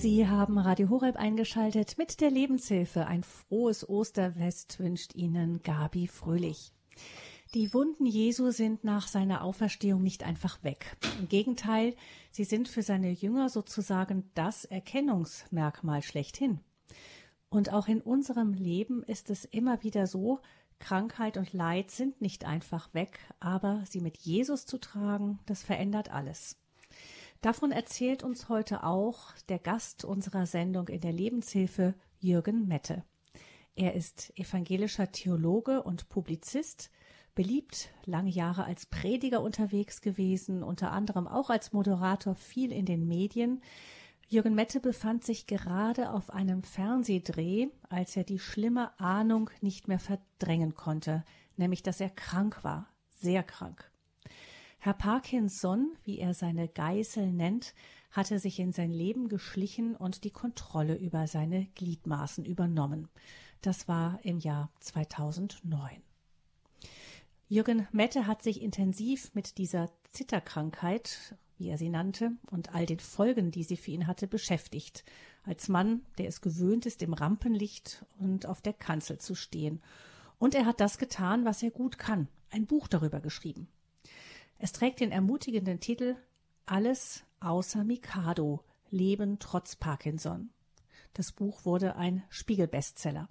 Sie haben Radio Horeb eingeschaltet mit der Lebenshilfe. Ein frohes Osterfest wünscht Ihnen Gabi Fröhlich. Die Wunden Jesu sind nach seiner Auferstehung nicht einfach weg. Im Gegenteil, sie sind für seine Jünger sozusagen das Erkennungsmerkmal schlechthin. Und auch in unserem Leben ist es immer wieder so, Krankheit und Leid sind nicht einfach weg, aber sie mit Jesus zu tragen, das verändert alles. Davon erzählt uns heute auch der Gast unserer Sendung in der Lebenshilfe, Jürgen Mette. Er ist evangelischer Theologe und Publizist, beliebt, lange Jahre als Prediger unterwegs gewesen, unter anderem auch als Moderator viel in den Medien. Jürgen Mette befand sich gerade auf einem Fernsehdreh, als er die schlimme Ahnung nicht mehr verdrängen konnte, nämlich dass er krank war, sehr krank. Herr Parkinson, wie er seine Geißel nennt, hatte sich in sein Leben geschlichen und die Kontrolle über seine Gliedmaßen übernommen. Das war im Jahr 2009. Jürgen Mette hat sich intensiv mit dieser Zitterkrankheit, wie er sie nannte, und all den Folgen, die sie für ihn hatte, beschäftigt. Als Mann, der es gewöhnt ist, im Rampenlicht und auf der Kanzel zu stehen. Und er hat das getan, was er gut kann, ein Buch darüber geschrieben. Es trägt den ermutigenden Titel Alles außer Mikado. Leben trotz Parkinson. Das Buch wurde ein Spiegel-Bestseller.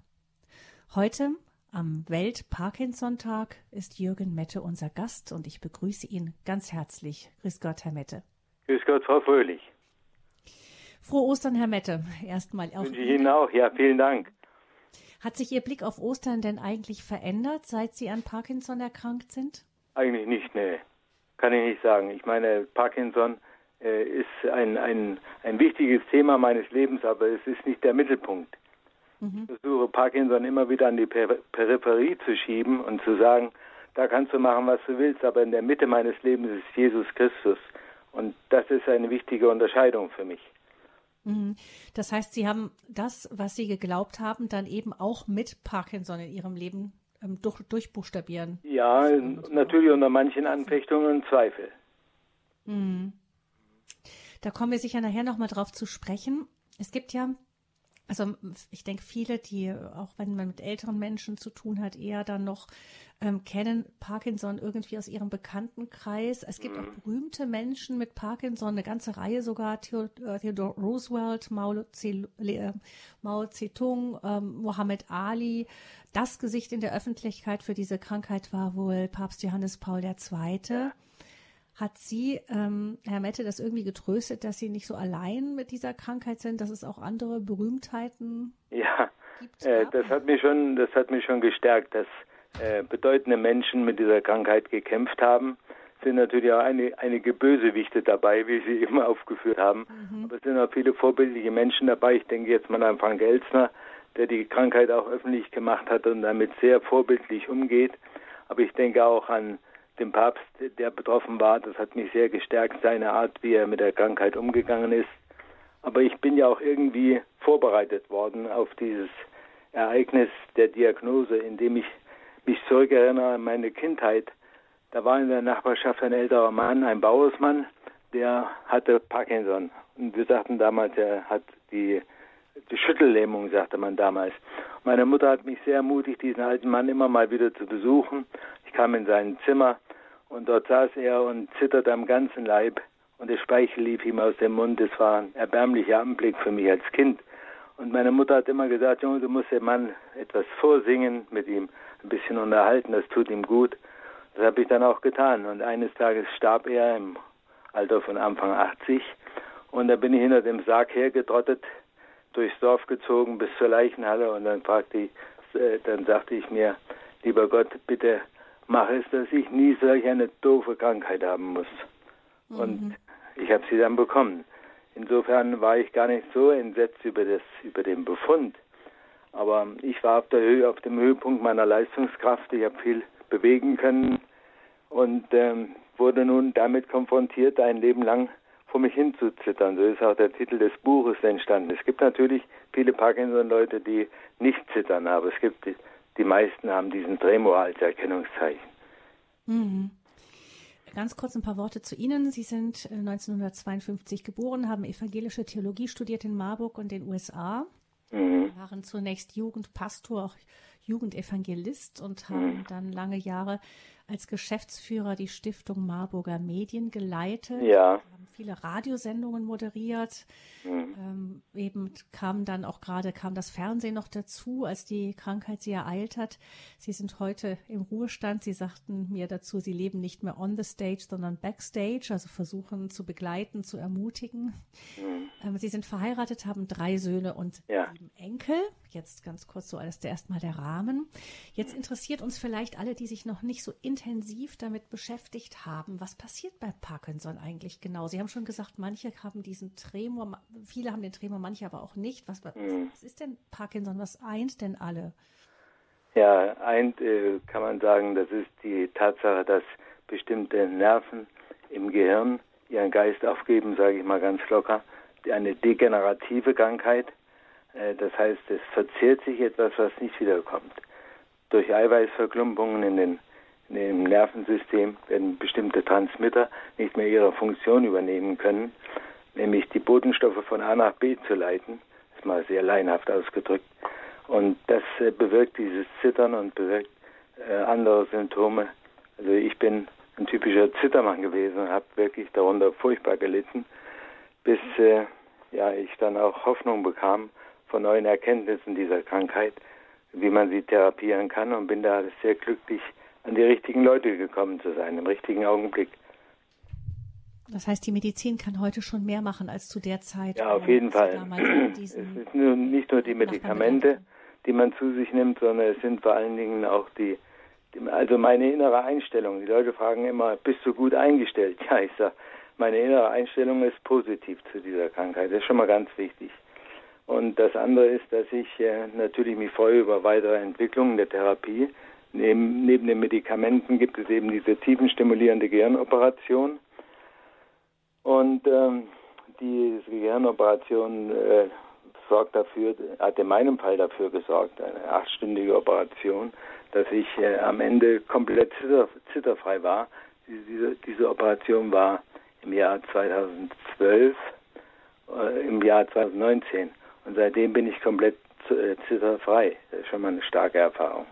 Heute, am Welt-Parkinson-Tag, ist Jürgen Mette unser Gast und ich begrüße ihn ganz herzlich. Grüß Gott, Herr Mette. Grüß Gott, Frau Fröhlich. Frohe Ostern, Herr Mette. Erstmal auch. Wünsche ich Ihnen auch. Ja, vielen Dank. Hat sich Ihr Blick auf Ostern denn eigentlich verändert, seit Sie an Parkinson erkrankt sind? Eigentlich nicht, nee kann ich nicht sagen. Ich meine, Parkinson äh, ist ein, ein, ein wichtiges Thema meines Lebens, aber es ist nicht der Mittelpunkt. Mhm. Ich versuche Parkinson immer wieder an die per Peripherie zu schieben und zu sagen, da kannst du machen, was du willst, aber in der Mitte meines Lebens ist Jesus Christus. Und das ist eine wichtige Unterscheidung für mich. Mhm. Das heißt, Sie haben das, was Sie geglaubt haben, dann eben auch mit Parkinson in Ihrem Leben ähm, durch, durchbuchstabieren. Ja, natürlich unter manchen Anfechtungen und Zweifel. Mhm. Da kommen wir sicher nachher nochmal drauf zu sprechen. Es gibt ja also ich denke, viele, die, auch wenn man mit älteren Menschen zu tun hat, eher dann noch ähm, kennen Parkinson irgendwie aus ihrem Bekanntenkreis. Es gibt mhm. auch berühmte Menschen mit Parkinson, eine ganze Reihe sogar, äh, Theodore Roosevelt, Mao, äh, Zedong, ähm, Muhammad Ali. Das Gesicht in der Öffentlichkeit für diese Krankheit war wohl Papst Johannes Paul II. Ja. Hat Sie, ähm, Herr Mette, das irgendwie getröstet, dass Sie nicht so allein mit dieser Krankheit sind, dass es auch andere Berühmtheiten ja, gibt? Ja, äh, das hat mich schon, das hat mich schon gestärkt, dass äh, bedeutende Menschen mit dieser Krankheit gekämpft haben. Es sind natürlich auch eine, einige Bösewichte dabei, wie Sie immer aufgeführt haben. Mhm. Aber es sind auch viele vorbildliche Menschen dabei. Ich denke jetzt mal an Frank Elsner, der die Krankheit auch öffentlich gemacht hat und damit sehr vorbildlich umgeht. Aber ich denke auch an dem Papst, der betroffen war. Das hat mich sehr gestärkt, seine Art, wie er mit der Krankheit umgegangen ist. Aber ich bin ja auch irgendwie vorbereitet worden auf dieses Ereignis der Diagnose, indem ich mich zurückerinnere an meine Kindheit. Da war in der Nachbarschaft ein älterer Mann, ein Bauersmann, der hatte Parkinson. Und wir sagten damals, er hat die, die Schüttellähmung, sagte man damals. Meine Mutter hat mich sehr ermutigt, diesen alten Mann immer mal wieder zu besuchen. Ich kam in sein Zimmer und dort saß er und zitterte am ganzen Leib und der Speichel lief ihm aus dem Mund. Es war ein erbärmlicher Anblick für mich als Kind. Und meine Mutter hat immer gesagt, Junge, du musst dem Mann etwas vorsingen, mit ihm ein bisschen unterhalten, das tut ihm gut. Das habe ich dann auch getan. Und eines Tages starb er im Alter von Anfang 80. Und da bin ich hinter dem Sarg hergetrottet, durchs Dorf gezogen bis zur Leichenhalle und dann fragte ich, äh, dann sagte ich mir, lieber Gott, bitte mache es, dass ich nie solch eine doofe Krankheit haben muss. Mhm. Und ich habe sie dann bekommen. Insofern war ich gar nicht so entsetzt über, das, über den Befund. Aber ich war auf, der Höhe, auf dem Höhepunkt meiner Leistungskraft. Ich habe viel bewegen können und ähm, wurde nun damit konfrontiert, ein Leben lang vor mich hinzuzittern. So ist auch der Titel des Buches entstanden. Es gibt natürlich viele Parkinson-Leute, die nicht zittern, aber es gibt die meisten haben diesen Tremor als Erkennungszeichen. Mhm. Ganz kurz ein paar Worte zu Ihnen. Sie sind 1952 äh, geboren, haben evangelische Theologie studiert in Marburg und den USA, mhm. waren zunächst Jugendpastor, auch Jugendevangelist und haben mhm. dann lange Jahre als Geschäftsführer die Stiftung Marburger Medien geleitet. Ja. Haben viele Radiosendungen moderiert. Mhm. Ähm, eben kam dann auch gerade kam das Fernsehen noch dazu, als die Krankheit sie ereilt hat. Sie sind heute im Ruhestand. Sie sagten mir dazu, sie leben nicht mehr on the stage, sondern backstage, also versuchen zu begleiten, zu ermutigen. Mhm. Ähm, sie sind verheiratet, haben drei Söhne und ja. sieben Enkel. Jetzt ganz kurz so alles der erstmal der Rahmen. Jetzt interessiert uns vielleicht alle, die sich noch nicht so intensiv damit beschäftigt haben, was passiert bei Parkinson eigentlich genau? Sie haben schon gesagt, manche haben diesen Tremor, viele haben den Tremor, manche aber auch nicht. Was, mhm. was ist denn Parkinson? Was eint denn alle? Ja, eint äh, kann man sagen, das ist die Tatsache, dass bestimmte Nerven im Gehirn ihren Geist aufgeben, sage ich mal ganz locker. Eine degenerative Krankheit äh, das heißt, es verzehrt sich etwas, was nicht wiederkommt. Durch Eiweißverklumpungen in den, dem Nervensystem werden bestimmte Transmitter nicht mehr ihre Funktion übernehmen können, nämlich die Botenstoffe von A nach B zu leiten. Das ist mal sehr leinhaft ausgedrückt. Und das äh, bewirkt dieses Zittern und bewirkt äh, andere Symptome. Also ich bin ein typischer Zittermann gewesen und habe wirklich darunter furchtbar gelitten, bis äh, ja, ich dann auch Hoffnung bekam, von neuen Erkenntnissen dieser Krankheit, wie man sie therapieren kann und bin da sehr glücklich, an die richtigen Leute gekommen zu sein, im richtigen Augenblick. Das heißt, die Medizin kann heute schon mehr machen als zu der Zeit. Ja, auf jeden Fall. Es sind nur, nicht nur die Medikamente, die man zu sich nimmt, sondern es sind vor allen Dingen auch die, die, also meine innere Einstellung. Die Leute fragen immer, bist du gut eingestellt? Ja, ich sage, meine innere Einstellung ist positiv zu dieser Krankheit. Das ist schon mal ganz wichtig. Und das andere ist, dass ich äh, natürlich mich freue über weitere Entwicklungen der Therapie. Neben, neben den Medikamenten gibt es eben diese tiefenstimulierende Gehirnoperation. Und ähm, diese Gehirnoperation äh, sorgt dafür, hat in meinem Fall dafür gesorgt, eine achtstündige Operation, dass ich äh, am Ende komplett zitter, zitterfrei war. Diese, diese Operation war im Jahr 2012, äh, im Jahr 2019. Und seitdem bin ich komplett äh, zitterfrei. Das ist schon mal eine starke Erfahrung.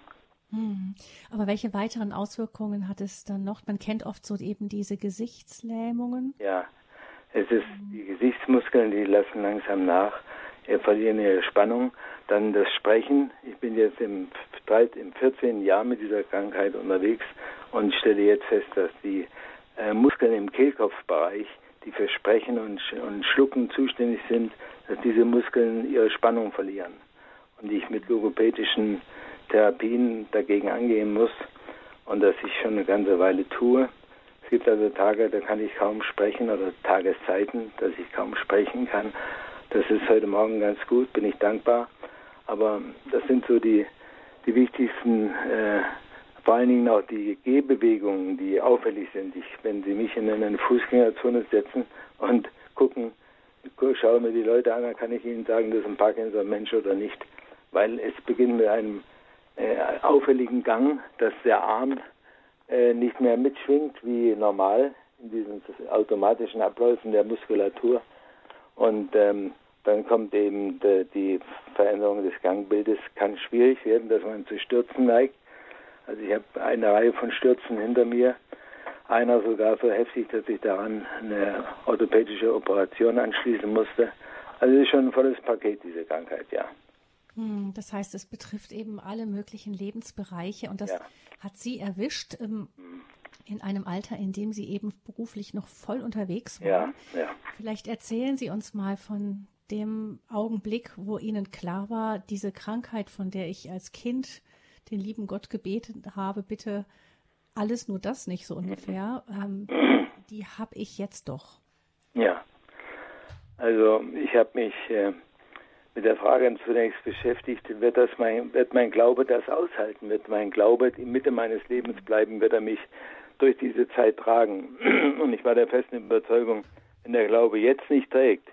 Hm. Aber welche weiteren Auswirkungen hat es dann noch? Man kennt oft so eben diese Gesichtslähmungen. Ja, es ist hm. die Gesichtsmuskeln, die lassen langsam nach, verlieren ihre Spannung. Dann das Sprechen. Ich bin jetzt im, im 14. Jahr mit dieser Krankheit unterwegs und stelle jetzt fest, dass die äh, Muskeln im Kehlkopfbereich, die für Sprechen und, und Schlucken zuständig sind, dass diese Muskeln ihre Spannung verlieren und ich mit logopädischen Therapien dagegen angehen muss und das ich schon eine ganze Weile tue. Es gibt also Tage, da kann ich kaum sprechen oder Tageszeiten, dass ich kaum sprechen kann. Das ist heute Morgen ganz gut, bin ich dankbar. Aber das sind so die, die wichtigsten, äh, vor allen Dingen auch die Gehbewegungen, die auffällig sind. Ich, wenn Sie mich in eine Fußgängerzone setzen und gucken, schaue mir die Leute an, dann kann ich Ihnen sagen, das ist ein Parkinson-Mensch oder nicht. Weil es beginnt mit einem äh, auffälligen Gang, dass der Arm äh, nicht mehr mitschwingt wie normal in diesen automatischen Abläufen der Muskulatur. Und ähm, dann kommt eben de, die Veränderung des Gangbildes, kann schwierig werden, dass man zu Stürzen neigt. Also ich habe eine Reihe von Stürzen hinter mir einer sogar so heftig, dass ich daran eine orthopädische Operation anschließen musste. Also es ist schon ein volles Paket, diese Krankheit, ja. Hm, das heißt, es betrifft eben alle möglichen Lebensbereiche und das ja. hat Sie erwischt ähm, hm. in einem Alter, in dem Sie eben beruflich noch voll unterwegs waren. Ja, ja. Vielleicht erzählen Sie uns mal von dem Augenblick, wo Ihnen klar war, diese Krankheit, von der ich als Kind den lieben Gott gebeten habe, bitte alles nur das nicht so ungefähr. Ähm, die habe ich jetzt doch. Ja, also ich habe mich äh, mit der Frage zunächst beschäftigt, wird, das mein, wird mein Glaube das aushalten? Wird mein Glaube in Mitte meines Lebens bleiben? Wird er mich durch diese Zeit tragen? Und ich war der festen Überzeugung, wenn der Glaube jetzt nicht trägt,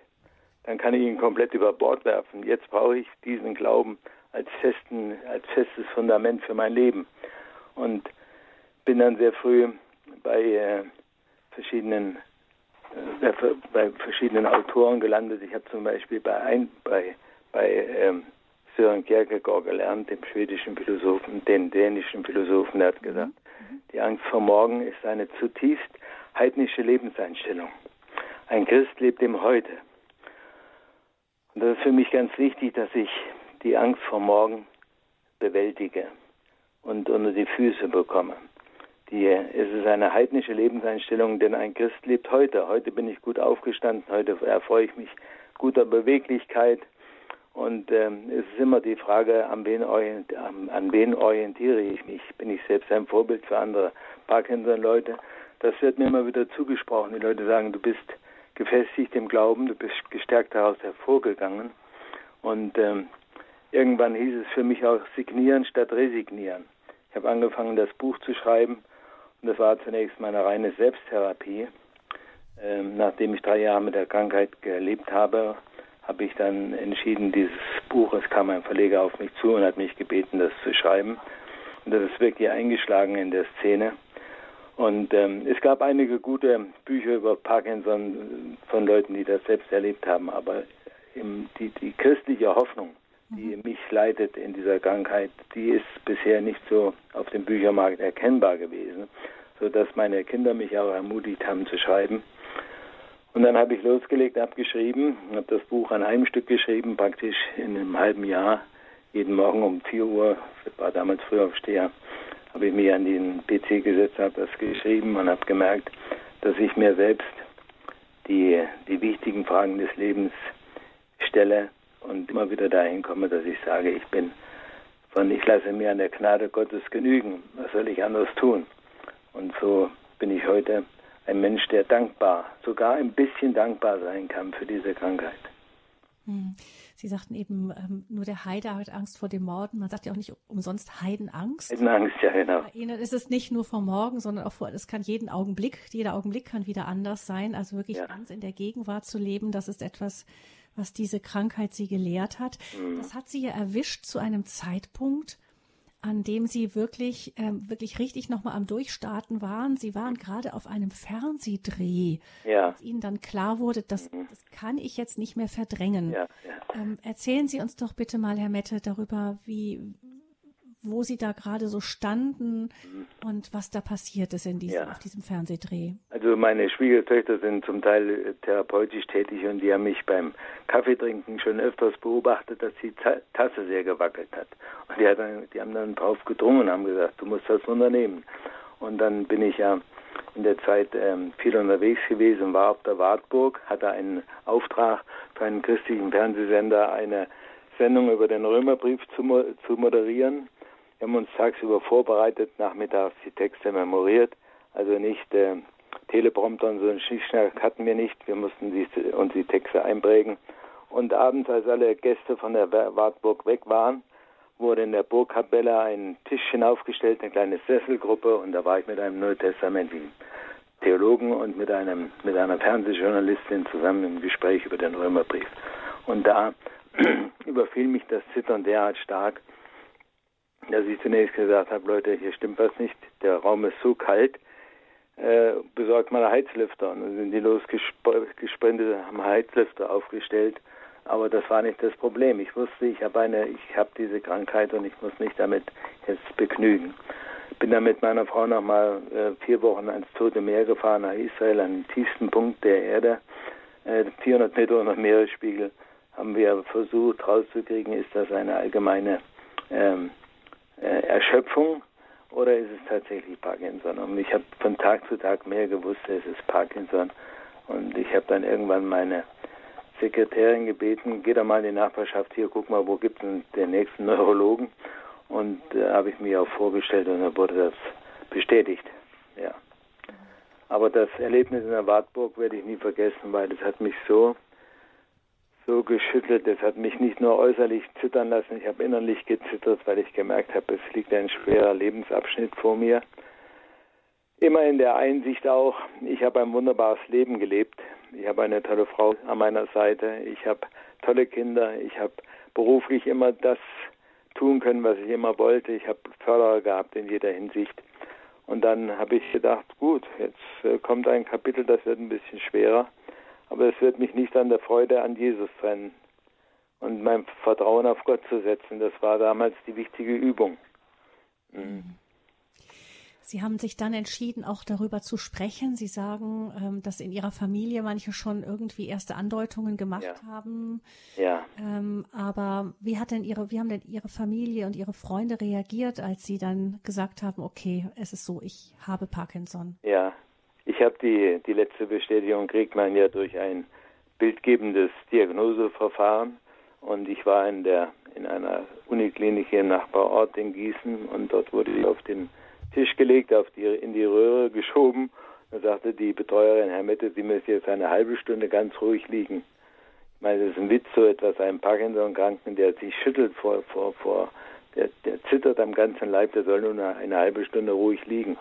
dann kann ich ihn komplett über Bord werfen. Jetzt brauche ich diesen Glauben als, festen, als festes Fundament für mein Leben. Und bin dann sehr früh bei äh, verschiedenen äh, bei verschiedenen Autoren gelandet. Ich habe zum Beispiel bei ein, bei bei ähm, Sören Kierkegaard gelernt, dem schwedischen Philosophen, den dänischen Philosophen, der hat gesagt, mhm. die Angst vor morgen ist eine zutiefst heidnische Lebenseinstellung. Ein Christ lebt im Heute. Und das ist für mich ganz wichtig, dass ich die Angst vor morgen bewältige und unter die Füße bekomme. Die, es ist eine heidnische Lebenseinstellung, denn ein Christ lebt heute. Heute bin ich gut aufgestanden, heute erfreue ich mich guter Beweglichkeit. Und ähm, es ist immer die Frage, an wen, an, an wen orientiere ich mich? Bin ich selbst ein Vorbild für andere Parkinson-Leute? Das wird mir immer wieder zugesprochen. Die Leute sagen, du bist gefestigt im Glauben, du bist gestärkt daraus hervorgegangen. Und ähm, irgendwann hieß es für mich auch signieren statt resignieren. Ich habe angefangen, das Buch zu schreiben und das war zunächst meine reine Selbsttherapie. Ähm, nachdem ich drei Jahre mit der Krankheit gelebt habe, habe ich dann entschieden, dieses Buch, es kam ein Verleger auf mich zu und hat mich gebeten, das zu schreiben. Und das ist wirklich eingeschlagen in der Szene. Und ähm, es gab einige gute Bücher über Parkinson von Leuten, die das selbst erlebt haben, aber im, die, die christliche Hoffnung, die mhm. mich leitet in dieser Krankheit, die ist bisher nicht so auf dem Büchermarkt erkennbar gewesen, sodass meine Kinder mich auch ermutigt haben zu schreiben. Und dann habe ich losgelegt, habe geschrieben, habe das Buch an einem Stück geschrieben, praktisch in einem halben Jahr, jeden Morgen um 4 Uhr, war damals Frühaufsteher, habe ich mich an den PC gesetzt, habe das geschrieben und habe gemerkt, dass ich mir selbst die, die wichtigen Fragen des Lebens stelle und immer wieder dahin komme, dass ich sage, ich bin von, ich lasse mir an der Gnade Gottes genügen. Was soll ich anders tun? Und so bin ich heute ein Mensch, der dankbar, sogar ein bisschen dankbar sein kann für diese Krankheit. Hm. Sie sagten eben, ähm, nur der Heide hat Angst vor dem Morden. Man sagt ja auch nicht umsonst Heidenangst. Heidenangst, ja, genau. Bei Ihnen ist es nicht nur vor morgen, sondern auch vor, es kann jeden Augenblick, jeder Augenblick kann wieder anders sein. Also wirklich ja. ganz in der Gegenwart zu leben, das ist etwas, was diese Krankheit Sie gelehrt hat. Mhm. Das hat Sie ja erwischt zu einem Zeitpunkt, an dem Sie wirklich, ähm, wirklich richtig nochmal am Durchstarten waren. Sie waren gerade auf einem Fernsehdreh, ja. als Ihnen dann klar wurde, das, mhm. das kann ich jetzt nicht mehr verdrängen. Ja, ja. Ähm, erzählen Sie uns doch bitte mal, Herr Mette, darüber, wie, wo Sie da gerade so standen mhm. und was da passiert ist in diesem, ja. auf diesem Fernsehdreh. Also meine Schwiegertöchter sind zum Teil äh, therapeutisch tätig und die haben mich beim Kaffeetrinken schon öfters beobachtet, dass die Tasse sehr gewackelt hat. Und die, hat dann, die haben dann drauf gedrungen und haben gesagt, du musst das unternehmen. Und dann bin ich ja in der Zeit ähm, viel unterwegs gewesen, war auf der Wartburg, hatte einen Auftrag für einen christlichen Fernsehsender, eine Sendung über den Römerbrief zu, zu moderieren. Wir haben uns tagsüber vorbereitet, nachmittags die Texte memoriert, also nicht äh, Teleprompter und so einen Schnickschnack hatten wir nicht. Wir mussten die, uns die Texte einprägen. Und abends, als alle Gäste von der Wartburg weg waren, wurde in der Burgkapelle ein Tischchen aufgestellt, eine kleine Sesselgruppe, und da war ich mit einem neutestamentlichen Theologen und mit einem mit einer Fernsehjournalistin zusammen im Gespräch über den Römerbrief. Und da überfiel mich das Zittern derart stark, dass ich zunächst gesagt habe, Leute, hier stimmt was nicht, der Raum ist so kalt, äh, besorgt mal Heizlüfter. Und dann sind die losgesprintet, haben Heizlüfter aufgestellt. Aber das war nicht das Problem. Ich wusste, ich habe eine, ich habe diese Krankheit und ich muss mich damit jetzt begnügen. Bin dann mit meiner Frau nochmal äh, vier Wochen ans Tote Meer gefahren, nach Israel, an den tiefsten Punkt der Erde, äh, 400 Meter unter Meeresspiegel. Haben wir versucht rauszukriegen, ist das eine allgemeine ähm, äh, Erschöpfung oder ist es tatsächlich Parkinson? Und ich habe von Tag zu Tag mehr gewusst, es ist Parkinson. Und ich habe dann irgendwann meine Sekretärin gebeten, geh da mal in die Nachbarschaft hier, guck mal, wo gibt es den nächsten Neurologen? Und äh, habe ich mir auch vorgestellt und dann wurde das bestätigt. Ja. Aber das Erlebnis in der Wartburg werde ich nie vergessen, weil das hat mich so so geschüttelt. Es hat mich nicht nur äußerlich zittern lassen, ich habe innerlich gezittert, weil ich gemerkt habe, es liegt ein schwerer Lebensabschnitt vor mir. Immer in der Einsicht auch, ich habe ein wunderbares Leben gelebt. Ich habe eine tolle Frau an meiner Seite. Ich habe tolle Kinder. Ich habe beruflich immer das tun können, was ich immer wollte. Ich habe Förderer gehabt in jeder Hinsicht. Und dann habe ich gedacht, gut, jetzt äh, kommt ein Kapitel, das wird ein bisschen schwerer, aber es wird mich nicht an der Freude an Jesus trennen und mein Vertrauen auf Gott zu setzen. Das war damals die wichtige Übung. Mhm. Sie haben sich dann entschieden, auch darüber zu sprechen. Sie sagen, ähm, dass in Ihrer Familie manche schon irgendwie erste Andeutungen gemacht ja. haben. Ja. Ähm, aber wie hat denn Ihre, wie haben denn Ihre Familie und Ihre Freunde reagiert, als Sie dann gesagt haben, okay, es ist so, ich habe Parkinson? Ja, ich habe die, die letzte Bestätigung kriegt man ja durch ein bildgebendes Diagnoseverfahren. Und ich war in der in einer Uniklinik hier im Nachbarort in Gießen und dort wurde ich auf den Tisch gelegt, auf die, in die Röhre geschoben. Da sagte die Betreuerin, Herr Mette, Sie müssen jetzt eine halbe Stunde ganz ruhig liegen. Ich meine, das ist ein Witz, so etwas einem Parkinson-Kranken, der sich schüttelt vor, vor, vor, der, der zittert am ganzen Leib, der soll nur eine, eine halbe Stunde ruhig liegen.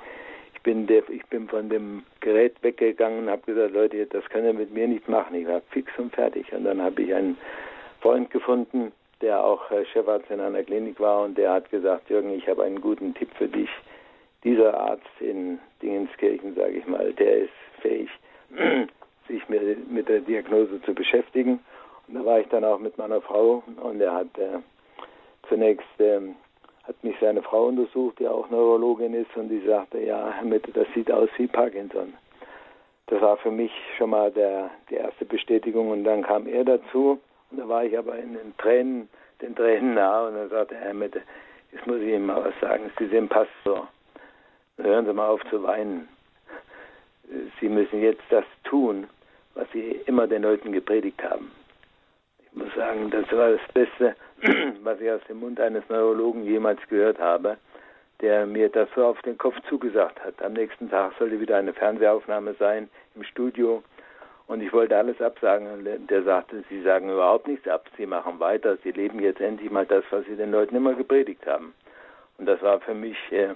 Bin, der, ich bin von dem Gerät weggegangen und habe gesagt, Leute, das können ihr mit mir nicht machen. Ich war fix und fertig. Und dann habe ich einen Freund gefunden, der auch äh, Chefarzt in einer Klinik war und der hat gesagt, Jürgen, ich habe einen guten Tipp für dich dieser Arzt in Dingenskirchen, sage ich mal, der ist fähig, sich mit, der Diagnose zu beschäftigen. Und da war ich dann auch mit meiner Frau und er hat äh, zunächst äh, hat mich seine Frau untersucht, die auch Neurologin ist, und die sagte, ja, Herr Mitte, das sieht aus wie Parkinson. Das war für mich schon mal der, die erste Bestätigung und dann kam er dazu und da war ich aber in den Tränen, den Tränen nah und dann sagte Herr Mitte, jetzt muss ich Ihnen mal was sagen, Sie sind Pastor. Hören Sie mal auf zu weinen. Sie müssen jetzt das tun, was Sie immer den Leuten gepredigt haben. Ich muss sagen, das war das Beste, was ich aus dem Mund eines Neurologen jemals gehört habe, der mir das so auf den Kopf zugesagt hat. Am nächsten Tag sollte wieder eine Fernsehaufnahme sein im Studio und ich wollte alles absagen. Der sagte, Sie sagen überhaupt nichts ab, Sie machen weiter, Sie leben jetzt endlich mal das, was Sie den Leuten immer gepredigt haben. Und das war für mich äh,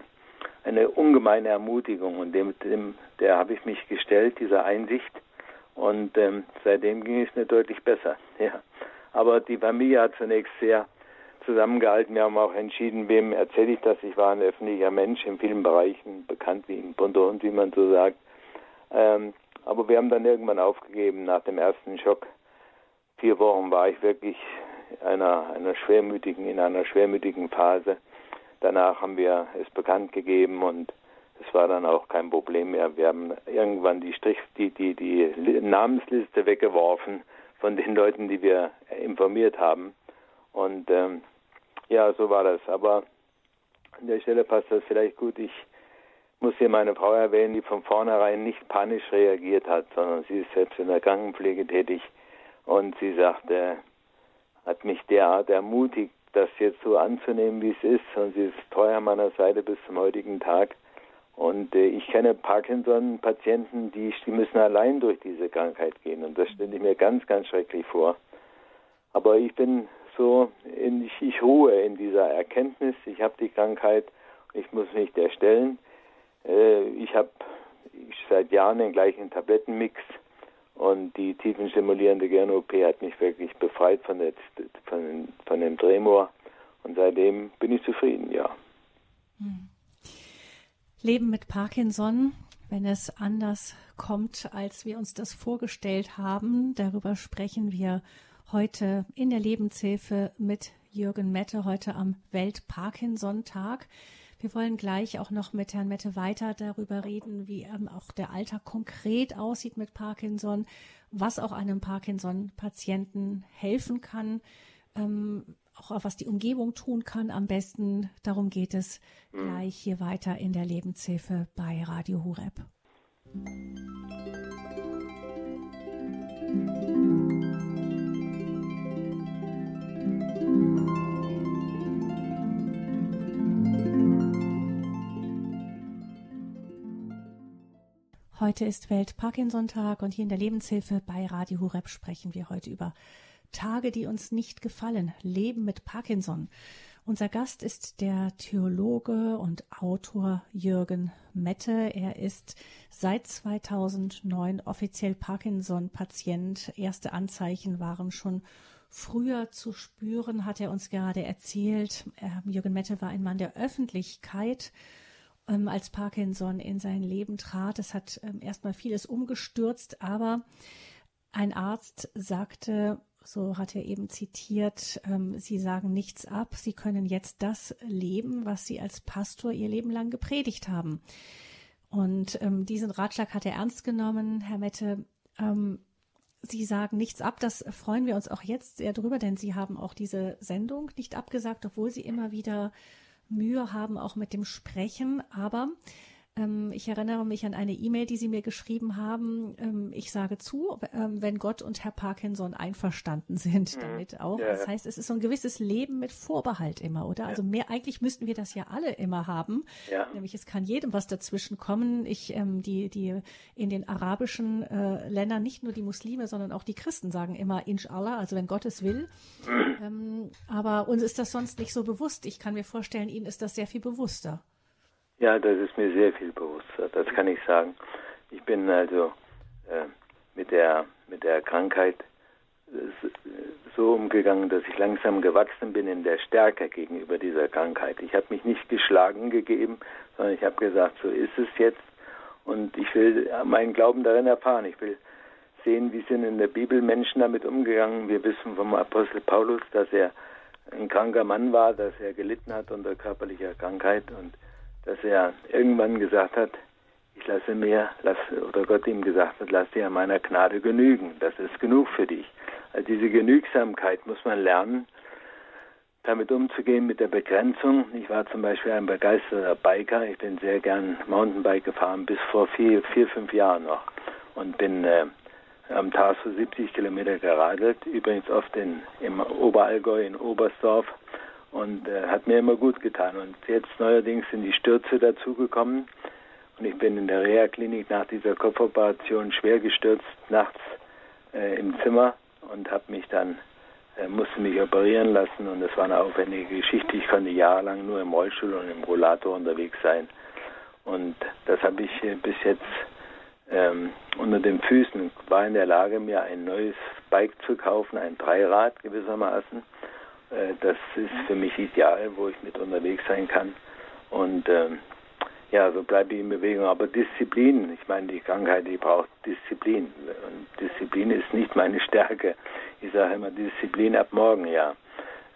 eine ungemeine Ermutigung und dem, dem der habe ich mich gestellt, dieser Einsicht und ähm, seitdem ging es mir deutlich besser. Ja. Aber die Familie hat zunächst sehr zusammengehalten. Wir haben auch entschieden, wem erzähle ich das. Ich war ein öffentlicher Mensch in vielen Bereichen, bekannt wie in Bunterhund, wie man so sagt. Ähm, aber wir haben dann irgendwann aufgegeben nach dem ersten Schock. Vier Wochen war ich wirklich einer, einer schwermütigen, in einer schwermütigen Phase. Danach haben wir es bekannt gegeben und es war dann auch kein Problem mehr. Wir haben irgendwann die Strich, die, die, die Namensliste weggeworfen von den Leuten, die wir informiert haben. Und ähm, ja, so war das. Aber an der Stelle passt das vielleicht gut. Ich muss hier meine Frau erwähnen, die von vornherein nicht panisch reagiert hat, sondern sie ist selbst in der Krankenpflege tätig und sie sagte, hat mich derart ermutigt, das jetzt so anzunehmen, wie es ist. Und sie ist treu an meiner Seite bis zum heutigen Tag. Und äh, ich kenne Parkinson-Patienten, die, die müssen allein durch diese Krankheit gehen. Und das stelle ich mir ganz, ganz schrecklich vor. Aber ich bin so, in, ich, ich ruhe in dieser Erkenntnis. Ich habe die Krankheit, ich muss mich der stellen. Äh, ich habe seit Jahren den gleichen Tablettenmix. Und die tiefenstimulierende Gehirn-OP hat mich wirklich befreit von, der, von, von dem Tremor. Und seitdem bin ich zufrieden, ja. Hm. Leben mit Parkinson, wenn es anders kommt, als wir uns das vorgestellt haben, darüber sprechen wir heute in der Lebenshilfe mit Jürgen Mette, heute am Welt-Parkinson-Tag. Wir wollen gleich auch noch mit Herrn Mette weiter darüber reden, wie ähm, auch der Alltag konkret aussieht mit Parkinson, was auch einem Parkinson-Patienten helfen kann, ähm, auch was die Umgebung tun kann am besten. Darum geht es mhm. gleich hier weiter in der Lebenshilfe bei Radio Hureb. Heute ist Welt-Parkinson-Tag und hier in der Lebenshilfe bei Radio Horeb sprechen wir heute über Tage, die uns nicht gefallen, Leben mit Parkinson. Unser Gast ist der Theologe und Autor Jürgen Mette. Er ist seit 2009 offiziell Parkinson-Patient. Erste Anzeichen waren schon früher zu spüren, hat er uns gerade erzählt. Jürgen Mette war ein Mann der Öffentlichkeit ähm, als Parkinson in sein Leben trat. Es hat ähm, erstmal vieles umgestürzt, aber ein Arzt sagte, so hat er eben zitiert, ähm, Sie sagen nichts ab, Sie können jetzt das leben, was Sie als Pastor Ihr Leben lang gepredigt haben. Und ähm, diesen Ratschlag hat er ernst genommen, Herr Mette. Ähm, Sie sagen nichts ab, das freuen wir uns auch jetzt sehr drüber, denn Sie haben auch diese Sendung nicht abgesagt, obwohl Sie immer wieder Mühe haben, auch mit dem Sprechen. Aber ich erinnere mich an eine E-Mail, die Sie mir geschrieben haben. Ähm, ich sage zu, ähm, wenn Gott und Herr Parkinson einverstanden sind mhm. damit auch. Ja, das heißt, es ist so ein gewisses Leben mit Vorbehalt immer, oder? Ja. Also mehr, eigentlich müssten wir das ja alle immer haben. Ja. Nämlich es kann jedem was dazwischen kommen. Ich, ähm, die, die in den arabischen äh, Ländern, nicht nur die Muslime, sondern auch die Christen sagen immer Inshallah, also wenn Gott es will. Mhm. Ähm, aber uns ist das sonst nicht so bewusst. Ich kann mir vorstellen, Ihnen ist das sehr viel bewusster. Ja, das ist mir sehr viel bewusster, das kann ich sagen. Ich bin also äh, mit der mit der Krankheit äh, so umgegangen, dass ich langsam gewachsen bin in der Stärke gegenüber dieser Krankheit. Ich habe mich nicht geschlagen gegeben, sondern ich habe gesagt, so ist es jetzt und ich will meinen Glauben darin erfahren. Ich will sehen, wie sind in der Bibel Menschen damit umgegangen. Wir wissen vom Apostel Paulus, dass er ein kranker Mann war, dass er gelitten hat unter körperlicher Krankheit und dass er irgendwann gesagt hat, ich lasse mir, lass, oder Gott ihm gesagt hat, lass dir an meiner Gnade genügen, das ist genug für dich. Also diese Genügsamkeit muss man lernen, damit umzugehen mit der Begrenzung. Ich war zum Beispiel ein begeisterter Biker, ich bin sehr gern Mountainbike gefahren, bis vor vier, vier fünf Jahren noch und bin äh, am Tag so 70 Kilometer geradelt, übrigens oft in, im Oberallgäu in Oberstdorf und äh, hat mir immer gut getan. Und jetzt neuerdings sind die Stürze dazugekommen. Und ich bin in der Reha-Klinik nach dieser Kopfoperation schwer gestürzt nachts äh, im Zimmer und habe mich dann äh, musste mich operieren lassen. Und es war eine aufwendige Geschichte. Ich konnte jahrelang nur im Rollstuhl und im Rollator unterwegs sein. Und das habe ich äh, bis jetzt ähm, unter den Füßen. War in der Lage, mir ein neues Bike zu kaufen, ein Dreirad gewissermaßen das ist für mich ideal, wo ich mit unterwegs sein kann. Und ähm, ja, so bleibe ich in Bewegung. Aber Disziplin, ich meine, die Krankheit, die braucht Disziplin. Und Disziplin ist nicht meine Stärke. Ich sage immer Disziplin ab morgen, ja.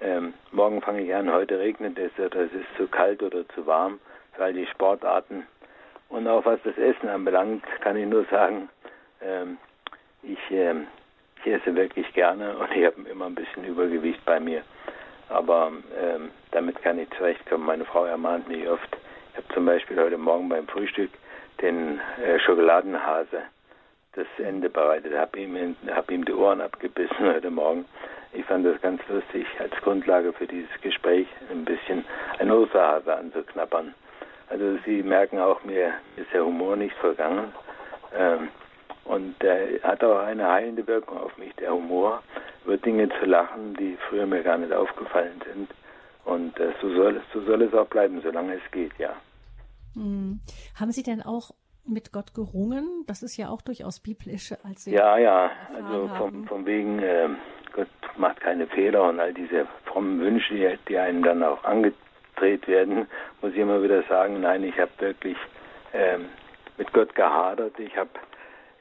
Ähm, morgen fange ich an, heute regnet es oder es ist zu kalt oder zu warm für all die Sportarten. Und auch was das Essen anbelangt, kann ich nur sagen, ähm, ich, ähm, ich esse wirklich gerne und ich habe immer ein bisschen Übergewicht bei mir. Aber ähm, damit kann ich zurechtkommen. Meine Frau ermahnt mich oft. Ich habe zum Beispiel heute Morgen beim Frühstück den äh, Schokoladenhase das Ende bereitet, habe ihm, hab ihm die Ohren abgebissen heute Morgen. Ich fand das ganz lustig, als Grundlage für dieses Gespräch ein bisschen ein Osterhase anzuknappern. Also Sie merken auch, mir ist der Humor nicht vergangen. Ähm, und der hat auch eine heilende Wirkung auf mich, der Humor, über Dinge zu lachen, die früher mir gar nicht aufgefallen sind. Und äh, so, soll, so soll es auch bleiben, solange es geht, ja. Hm. Haben Sie denn auch mit Gott gerungen? Das ist ja auch durchaus biblisch, als Sie. Ja, ja, also vom, vom wegen, äh, Gott macht keine Fehler und all diese frommen Wünsche, die, die einem dann auch angedreht werden, muss ich immer wieder sagen, nein, ich habe wirklich äh, mit Gott gehadert. Ich habe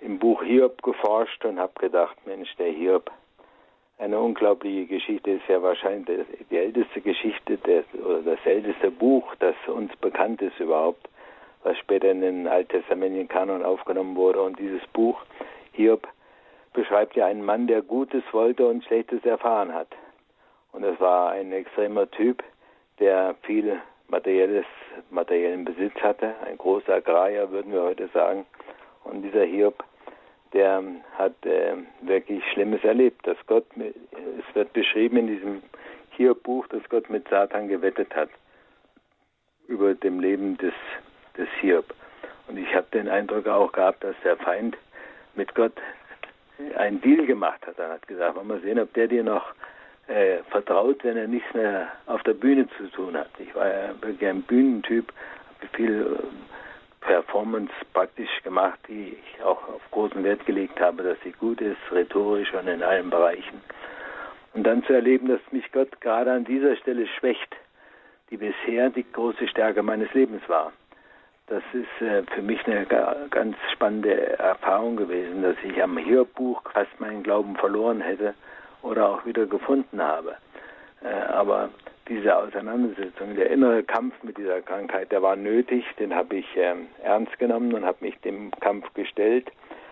im Buch Hiob geforscht und habe gedacht, Mensch, der Hiob, eine unglaubliche Geschichte, ist ja wahrscheinlich die älteste Geschichte der, oder das älteste Buch, das uns bekannt ist überhaupt, was später in den alttestamentlichen Kanon aufgenommen wurde. Und dieses Buch Hiob beschreibt ja einen Mann, der Gutes wollte und Schlechtes erfahren hat. Und es war ein extremer Typ, der viel materielles, materiellen Besitz hatte, ein großer Agrarier, würden wir heute sagen. Und dieser Hiob der hat äh, wirklich Schlimmes erlebt. Dass Gott, es wird beschrieben in diesem Hiob-Buch, dass Gott mit Satan gewettet hat über dem Leben des, des Hiob. Und ich habe den Eindruck auch gehabt, dass der Feind mit Gott einen Deal gemacht hat. Er hat gesagt, wollen wir sehen, ob der dir noch äh, vertraut, wenn er nichts mehr auf der Bühne zu tun hat. Ich war ja wirklich ein Bühnentyp, habe viel Performance praktisch gemacht, die ich auch auf großen Wert gelegt habe, dass sie gut ist, rhetorisch und in allen Bereichen. Und dann zu erleben, dass mich Gott gerade an dieser Stelle schwächt, die bisher die große Stärke meines Lebens war. das ist äh, für mich eine ganz spannende Erfahrung gewesen, dass ich am Hörbuch fast meinen Glauben verloren hätte oder auch wieder gefunden habe. Äh, aber diese Auseinandersetzung, der innere Kampf mit dieser Krankheit, der war nötig, den habe ich äh, ernst genommen und habe mich dem Kampf gestellt,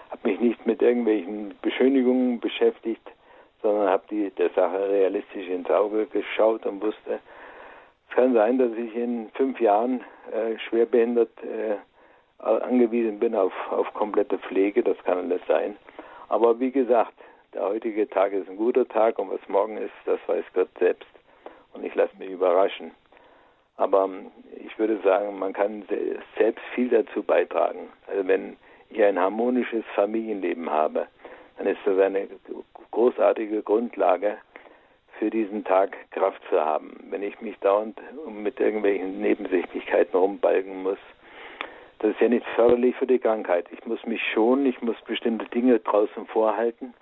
habe mich nicht mit irgendwelchen Beschönigungen beschäftigt, sondern habe der Sache realistisch ins Auge geschaut und wusste, es kann sein, dass ich in fünf Jahren äh, schwerbehindert äh, angewiesen bin auf, auf komplette Pflege, das kann alles sein. Aber wie gesagt, der heutige Tag ist ein guter Tag und was morgen ist, das weiß Gott selbst. Und ich lasse mich überraschen. Aber ähm, ich würde sagen, man kann selbst viel dazu beitragen. Also wenn ich ein harmonisches Familienleben habe, dann ist das eine großartige Grundlage für diesen Tag Kraft zu haben. Wenn ich mich dauernd mit irgendwelchen Nebensächlichkeiten rumbalgen muss, das ist ja nicht förderlich für die Krankheit. Ich muss mich schonen, ich muss bestimmte Dinge draußen vorhalten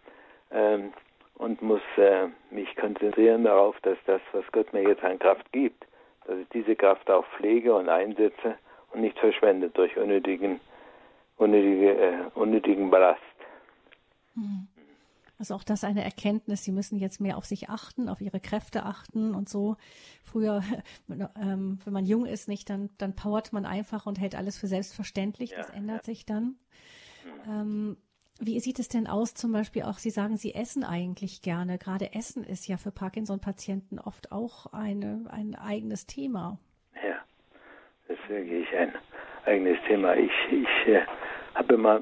ähm, und muss äh, mich konzentrieren darauf, dass das, was Gott mir jetzt an Kraft gibt, dass ich diese Kraft auch pflege und einsetze und nicht verschwende durch unnötigen, unnötige, äh, unnötigen Ballast. Mhm. Also auch das eine Erkenntnis, sie müssen jetzt mehr auf sich achten, auf ihre Kräfte achten und so. Früher, ähm, wenn man jung ist, nicht, dann, dann powert man einfach und hält alles für selbstverständlich. Ja, das ändert ja. sich dann. Mhm. Ähm, wie sieht es denn aus, zum Beispiel auch, Sie sagen, Sie essen eigentlich gerne. Gerade Essen ist ja für Parkinson-Patienten oft auch eine, ein eigenes Thema. Ja, das ist wirklich ein eigenes Thema. Ich, ich äh, habe immer,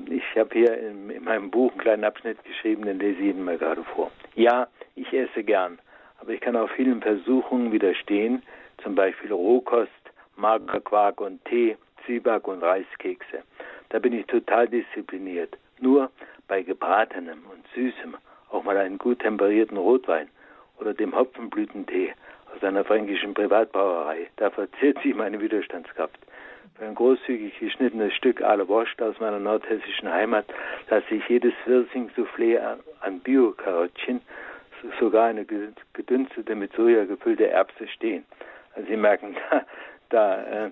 hier in, in, meinem Buch einen kleinen Abschnitt geschrieben, den lese ich Ihnen mal gerade vor. Ja, ich esse gern, aber ich kann auch vielen Versuchungen widerstehen, zum Beispiel Rohkost, Magerquark und Tee, Zwieback und Reiskekse. Da bin ich total diszipliniert. Nur bei gebratenem und süßem, auch mal einen gut temperierten Rotwein oder dem Hopfenblütentee aus einer fränkischen Privatbrauerei, da verzehrt sich meine Widerstandskraft. Für ein großzügig geschnittenes Stück Aale Wurst aus meiner nordhessischen Heimat lasse ich jedes Wirsing-Soufflé an Bio-Karottchen, sogar eine gedünstete mit Soja gefüllte Erbse stehen. Also Sie merken, da, da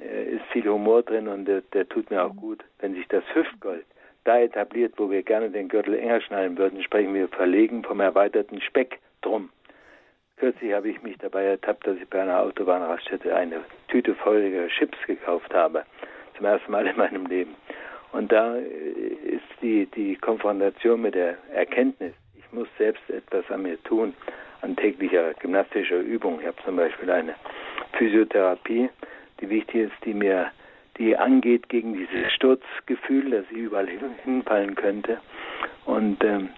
äh, ist viel Humor drin und der, der tut mir auch gut. Wenn sich das Hüftgold da etabliert, wo wir gerne den Gürtel enger schnallen würden, sprechen wir verlegen vom erweiterten Spektrum. Kürzlich habe ich mich dabei ertappt, dass ich bei einer Autobahnraststätte eine Tüte voller Chips gekauft habe. Zum ersten Mal in meinem Leben. Und da äh, ist die, die Konfrontation mit der Erkenntnis, ich muss selbst etwas an mir tun, an täglicher gymnastischer Übung. Ich habe zum Beispiel eine Physiotherapie, die wichtig ist, die mir die angeht gegen dieses Sturzgefühl, dass ich überall hinfallen könnte. Und ähm,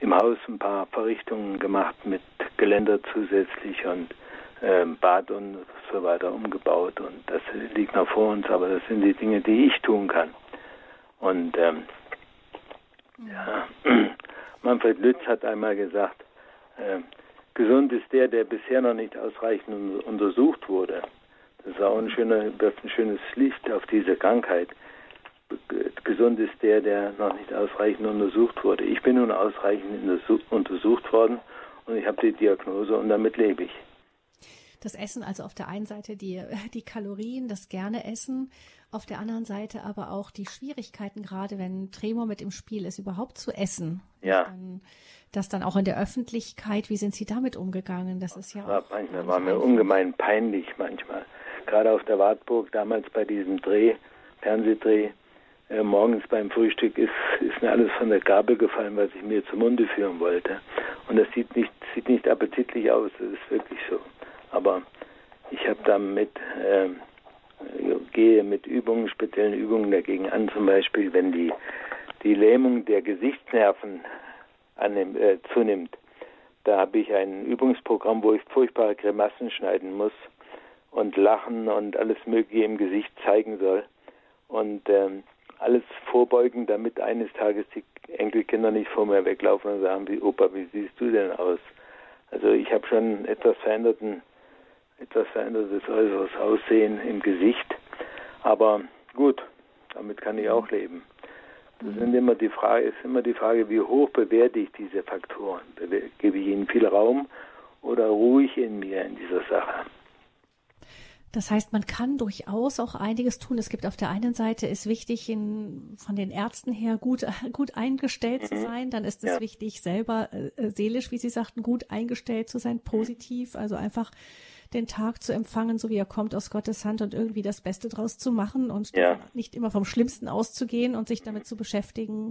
im Haus ein paar Verrichtungen gemacht mit Geländer zusätzlich und ähm, Bad und so weiter umgebaut. Und das liegt noch vor uns, aber das sind die Dinge, die ich tun kann. Und ähm, ja, Manfred Lütz hat einmal gesagt, äh, gesund ist der, der bisher noch nicht ausreichend untersucht wurde. Das ist auch ein, schöner, wirft ein schönes Licht auf diese Krankheit. Gesund ist der, der noch nicht ausreichend untersucht wurde. Ich bin nun ausreichend untersucht worden und ich habe die Diagnose und damit lebe ich. Das Essen, also auf der einen Seite die, die Kalorien, das gerne Essen, auf der anderen Seite aber auch die Schwierigkeiten, gerade wenn Tremor mit im Spiel ist, überhaupt zu essen. Ja. Dann, das dann auch in der Öffentlichkeit, wie sind Sie damit umgegangen? Das ist ja war, manchmal war mir ungemein peinlich manchmal gerade auf der Wartburg, damals bei diesem Dreh, Fernsehdreh, äh, morgens beim Frühstück ist, ist mir alles von der Gabel gefallen, was ich mir zum Munde führen wollte. Und das sieht nicht, sieht nicht appetitlich aus, das ist wirklich so. Aber ich habe damit, äh, gehe mit Übungen, speziellen Übungen dagegen an, zum Beispiel, wenn die, die Lähmung der Gesichtsnerven annehm, äh, zunimmt. Da habe ich ein Übungsprogramm, wo ich furchtbare Grimassen schneiden muss und lachen und alles Mögliche im Gesicht zeigen soll. Und ähm, alles vorbeugen, damit eines Tages die Enkelkinder nicht vor mir weglaufen und sagen, wie Opa, wie siehst du denn aus? Also ich habe schon etwas veränderten, etwas verändertes äußeres Aussehen im Gesicht. Aber gut, damit kann ich auch leben. Das sind immer die Frage, ist immer die Frage, wie hoch bewerte ich diese Faktoren? Gebe ich ihnen viel Raum oder ruhig in mir in dieser Sache? Das heißt, man kann durchaus auch einiges tun. Es gibt auf der einen Seite ist wichtig, in, von den Ärzten her gut, gut eingestellt mhm. zu sein. Dann ist es ja. wichtig, selber äh, seelisch, wie Sie sagten, gut eingestellt zu sein, positiv. Also einfach den Tag zu empfangen, so wie er kommt aus Gottes Hand und irgendwie das Beste draus zu machen und ja. nicht immer vom Schlimmsten auszugehen und sich damit zu beschäftigen,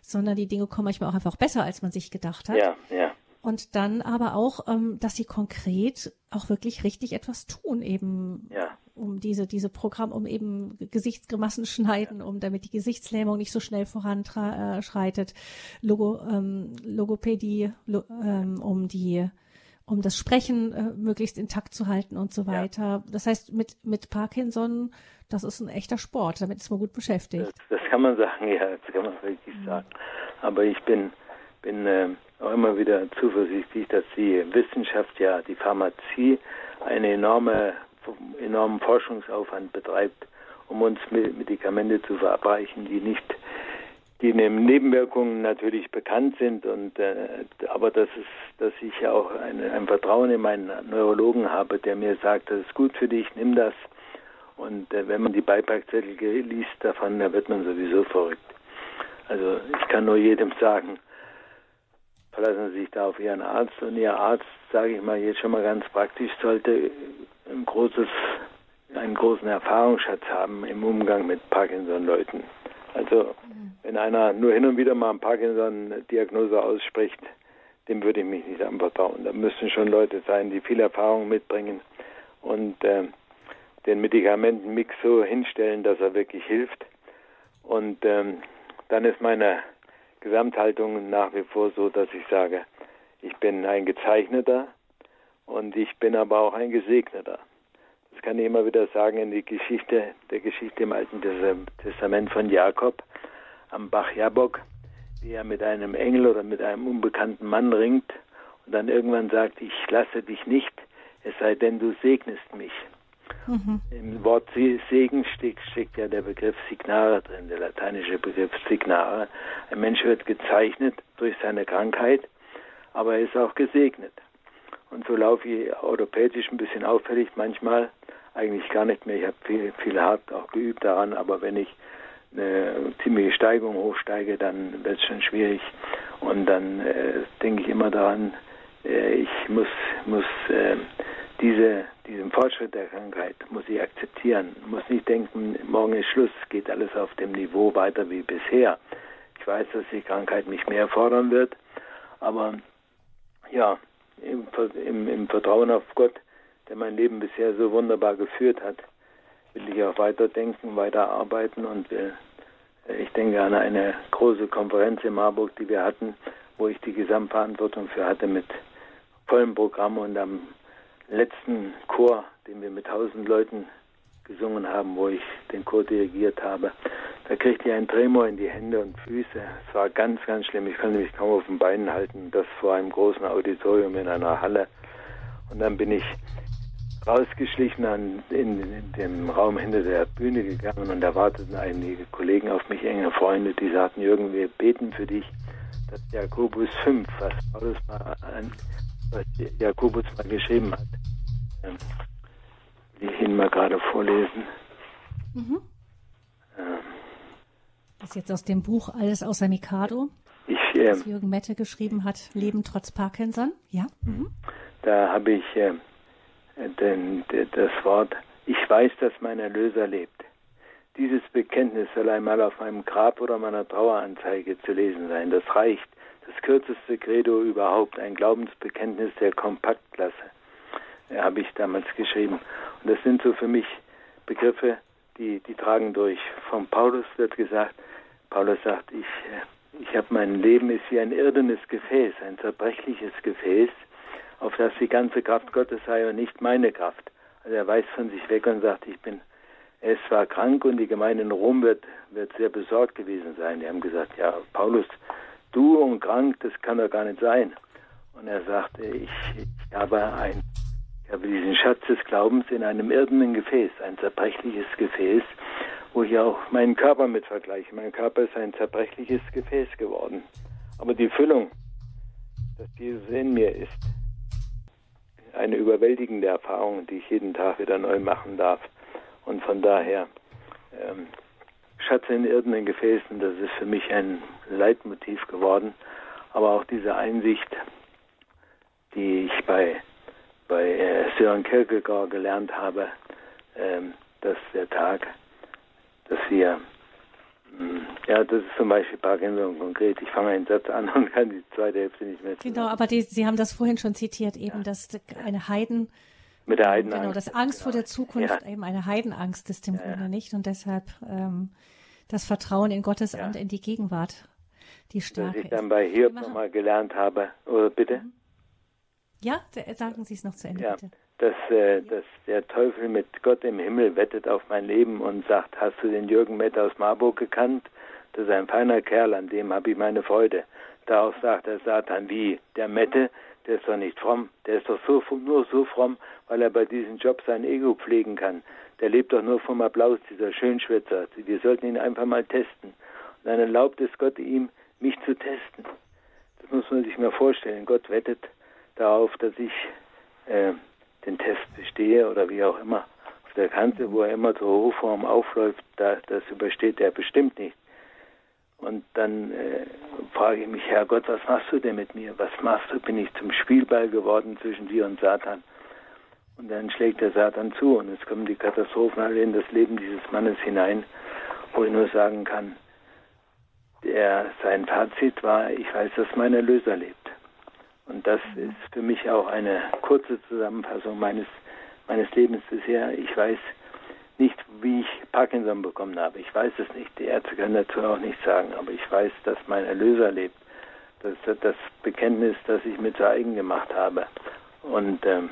sondern die Dinge kommen manchmal auch einfach besser, als man sich gedacht hat. Ja, ja. Und dann aber auch, ähm, dass sie konkret auch wirklich richtig etwas tun, eben ja. um diese, diese Programm, um eben Gesichtsgrimassen schneiden, ja. um damit die Gesichtslähmung nicht so schnell voranschreitet, Logo, ähm, Logopädie, lo, ähm, um die um das Sprechen äh, möglichst intakt zu halten und so weiter. Ja. Das heißt, mit, mit Parkinson, das ist ein echter Sport, damit ist man gut beschäftigt. Das, das kann man sagen, ja, das kann man wirklich mhm. sagen. Aber ich bin, bin äh, auch immer wieder zuversichtlich, dass die Wissenschaft, ja die Pharmazie, einen enorme, enormen Forschungsaufwand betreibt, um uns Medikamente zu verabreichen, die nicht die Nebenwirkungen natürlich bekannt sind und äh, aber das ist, dass ich auch ein, ein Vertrauen in meinen Neurologen habe, der mir sagt, das ist gut für dich, nimm das. Und äh, wenn man die Beipackzettel liest davon, da wird man sowieso verrückt. Also ich kann nur jedem sagen, verlassen sich da auf Ihren Arzt und Ihr Arzt, sage ich mal jetzt schon mal ganz praktisch, sollte ein großes, einen großen Erfahrungsschatz haben im Umgang mit Parkinson-Leuten. Also wenn einer nur hin und wieder mal eine Parkinson-Diagnose ausspricht, dem würde ich mich nicht anvertrauen. Da müssten schon Leute sein, die viel Erfahrung mitbringen und äh, den Medikamentenmix so hinstellen, dass er wirklich hilft. Und ähm, dann ist meine Gesamthaltung nach wie vor so, dass ich sage, ich bin ein Gezeichneter und ich bin aber auch ein Gesegneter. Das kann ich immer wieder sagen in die Geschichte, der Geschichte im Alten Testament von Jakob am Bach Jabok, wie er mit einem Engel oder mit einem unbekannten Mann ringt und dann irgendwann sagt, ich lasse dich nicht, es sei denn, du segnest mich. Mhm. Im Wort Segen steckt, ja der Begriff Signare drin, der lateinische Begriff Signare. Ein Mensch wird gezeichnet durch seine Krankheit, aber er ist auch gesegnet. Und so laufe ich orthopädisch ein bisschen auffällig manchmal, eigentlich gar nicht mehr. Ich habe viel, viel hart auch geübt daran, aber wenn ich eine ziemliche Steigung hochsteige, dann wird es schon schwierig. Und dann äh, denke ich immer daran, äh, ich muss, muss äh, diese, diesen Fortschritt der Krankheit muss ich akzeptieren. Muss nicht denken, morgen ist Schluss, geht alles auf dem Niveau weiter wie bisher. Ich weiß, dass die Krankheit mich mehr fordern wird, aber ja, im, im, im Vertrauen auf Gott, der mein Leben bisher so wunderbar geführt hat, will ich auch weiter denken, weiter arbeiten und will, ich denke an eine große Konferenz in Marburg, die wir hatten, wo ich die Gesamtverantwortung für hatte mit vollem Programm und am letzten Chor, den wir mit tausend Leuten gesungen haben, wo ich den Chor dirigiert habe, da kriegte ich einen Tremor in die Hände und Füße. Es war ganz, ganz schlimm. Ich konnte mich kaum auf den Beinen halten. Das vor einem großen Auditorium in einer Halle. Und dann bin ich rausgeschlichen an, in, in dem Raum hinter der Bühne gegangen und da warteten einige Kollegen auf mich, enge Freunde, die sagten, Jürgen, wir beten für dich. Das Jakobus 5, was Paulus mal was Jakobus mal geschrieben hat. Ähm, will ich Ihnen mal gerade vorlesen. Mhm. Ähm, das ist jetzt aus dem Buch Alles außer Mikado, ich, äh, das Jürgen Mette geschrieben hat, Leben trotz Parkinson. Ja. Mhm. Da habe ich äh, den, das Wort, ich weiß, dass mein Erlöser lebt. Dieses Bekenntnis soll einmal auf meinem Grab oder meiner Traueranzeige zu lesen sein. Das reicht das kürzeste Credo überhaupt, ein Glaubensbekenntnis der Kompaktklasse, äh, habe ich damals geschrieben. Und das sind so für mich Begriffe, die, die tragen durch. Von Paulus wird gesagt, Paulus sagt, ich, äh, ich habe mein Leben ist wie ein irdenes Gefäß, ein zerbrechliches Gefäß, auf das die ganze Kraft Gottes sei und nicht meine Kraft. Also er weist von sich weg und sagt, ich bin, ist zwar krank und die Gemeinde in Rom wird, wird sehr besorgt gewesen sein. Die haben gesagt, ja, Paulus, du und krank, das kann doch gar nicht sein. Und er sagte, ich, ich habe ein, ich habe diesen Schatz des Glaubens in einem irdenen Gefäß, ein zerbrechliches Gefäß, wo ich auch meinen Körper mit vergleiche. Mein Körper ist ein zerbrechliches Gefäß geworden. Aber die Füllung, dass Jesus in mir ist, eine überwältigende Erfahrung, die ich jeden Tag wieder neu machen darf. Und von daher, ähm, Schatz in irdenen Gefäßen, das ist für mich ein Leitmotiv geworden. Aber auch diese Einsicht, die ich bei, bei äh, Sören Kierkegaard gelernt habe, ähm, dass der Tag, dass wir ja, das ist zum Beispiel Parkinson konkret. Ich fange einen Satz an und kann die zweite Hälfte nicht mehr. Genau, aber die, Sie haben das vorhin schon zitiert, eben, ja. dass eine Heiden. Mit der Heidenangst. Genau, das Angst genau. vor der Zukunft, ja. eben eine Heidenangst ist im ja, Grunde nicht und deshalb ähm, das Vertrauen in Gottes Hand, in die Gegenwart, die Stärke. Was ich dann bei Hiob nochmal gelernt habe, oder bitte? Mhm. Ja, sagen Sie es noch zu Ende, ja. bitte dass, äh, dass der Teufel mit Gott im Himmel wettet auf mein Leben und sagt, hast du den Jürgen Mette aus Marburg gekannt? Das ist ein feiner Kerl, an dem habe ich meine Freude. Darauf sagt der Satan, wie, der Mette, der ist doch nicht fromm, der ist doch so, nur so fromm, weil er bei diesem Job sein Ego pflegen kann. Der lebt doch nur vom Applaus, dieser Schönschwitzer. Wir sollten ihn einfach mal testen. Und dann erlaubt es Gott ihm, mich zu testen. Das muss man sich mal vorstellen. Gott wettet darauf, dass ich äh, den Test bestehe oder wie auch immer. Auf der Kante, wo er immer zur Hochform aufläuft, da, das übersteht er bestimmt nicht. Und dann äh, frage ich mich, Herr Gott, was machst du denn mit mir? Was machst du? Bin ich zum Spielball geworden zwischen dir und Satan? Und dann schlägt der Satan zu und es kommen die Katastrophen alle in das Leben dieses Mannes hinein, wo ich nur sagen kann, der, sein Fazit war, ich weiß, dass mein Erlöser lebt. Und das ist für mich auch eine kurze Zusammenfassung meines, meines Lebens bisher. Ich weiß nicht, wie ich Parkinson bekommen habe. Ich weiß es nicht. Die Ärzte können dazu auch nichts sagen. Aber ich weiß, dass mein Erlöser lebt. Das ist das Bekenntnis, das ich mir zu eigen gemacht habe. Und ähm,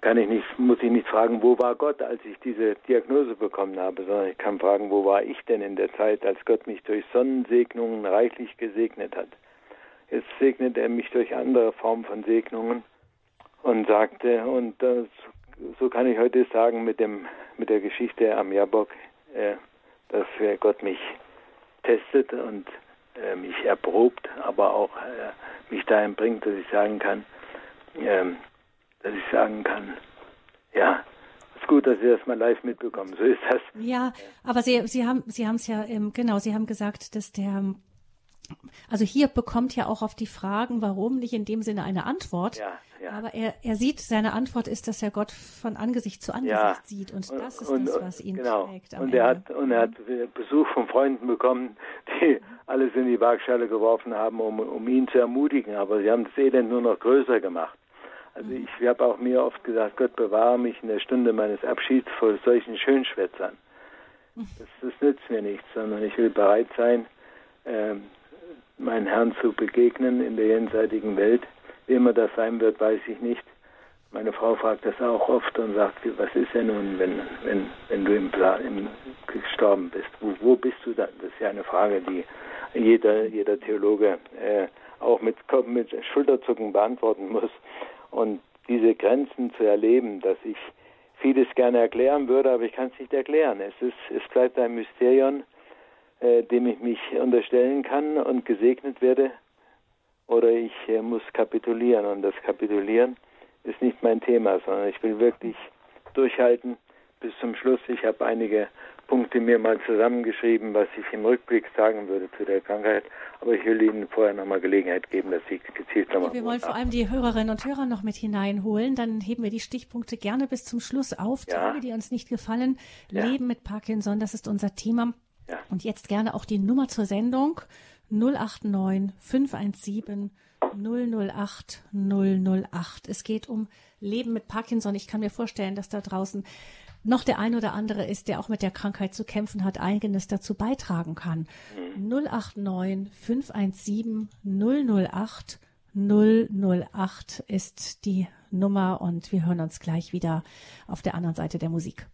kann ich nicht, muss ich nicht fragen, wo war Gott, als ich diese Diagnose bekommen habe, sondern ich kann fragen, wo war ich denn in der Zeit, als Gott mich durch Sonnensegnungen reichlich gesegnet hat. Jetzt segnet er mich durch andere Formen von Segnungen und sagte, und das, so kann ich heute sagen mit dem mit der Geschichte am Jabok, äh, dass Gott mich testet und äh, mich erprobt, aber auch äh, mich dahin bringt, dass ich sagen kann, ähm, dass ich sagen kann, ja, ist gut, dass Sie das mal live mitbekommen. So ist das. Ja, aber Sie, Sie haben, Sie haben es ja, ähm, genau, Sie haben gesagt, dass der also hier bekommt ja auch auf die Fragen, warum, nicht in dem Sinne eine Antwort. Ja, ja. Aber er, er sieht, seine Antwort ist, dass er Gott von Angesicht zu Angesicht ja. sieht. Und das ist und, das, was ihn genau. trägt. und er hat, und er hat Besuch von Freunden bekommen, die alles in die Waagschale geworfen haben, um, um ihn zu ermutigen. Aber sie haben das Elend nur noch größer gemacht. Also ich habe auch mir oft gesagt, Gott bewahre mich in der Stunde meines Abschieds vor solchen Schönschwätzern. Das, das nützt mir nichts, sondern ich will bereit sein, ähm, meinen Herrn zu begegnen in der jenseitigen Welt. Wie immer das sein wird, weiß ich nicht. Meine Frau fragt das auch oft und sagt, was ist denn nun, wenn, wenn, wenn du im, im gestorben bist? Wo, wo bist du dann? Das ist ja eine Frage, die jeder, jeder Theologe äh, auch mit, mit Schulterzucken beantworten muss. Und diese Grenzen zu erleben, dass ich vieles gerne erklären würde, aber ich kann es nicht erklären. Es, ist, es bleibt ein Mysterium äh, dem ich mich unterstellen kann und gesegnet werde, oder ich äh, muss kapitulieren. Und das Kapitulieren ist nicht mein Thema, sondern ich will wirklich durchhalten bis zum Schluss. Ich habe einige Punkte mir mal zusammengeschrieben, was ich im Rückblick sagen würde zu der Krankheit. Aber ich will Ihnen vorher nochmal Gelegenheit geben, dass Sie gezielt nochmal. Wir wollen vor allem die Hörerinnen und Hörer noch mit hineinholen. Dann heben wir die Stichpunkte gerne bis zum Schluss auf. Ja. Tage, die uns nicht gefallen. Ja. Leben mit Parkinson, das ist unser Thema. Ja. Und jetzt gerne auch die Nummer zur Sendung 089 517 008 008. Es geht um Leben mit Parkinson. Ich kann mir vorstellen, dass da draußen noch der ein oder andere ist, der auch mit der Krankheit zu kämpfen hat, eigenes dazu beitragen kann. Mhm. 089 517 008 008 ist die Nummer und wir hören uns gleich wieder auf der anderen Seite der Musik.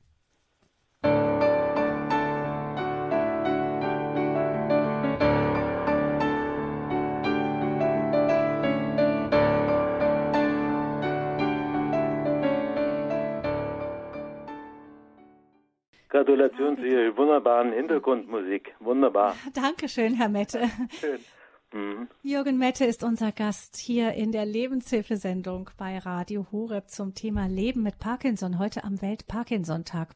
Gratulation zu Ihrer wunderbaren Hintergrundmusik. Wunderbar. Dankeschön, Herr Mette. Schön. Mhm. Jürgen Mette ist unser Gast hier in der Lebenshilfesendung bei Radio Horeb zum Thema Leben mit Parkinson, heute am Welt-Parkinson-Tag.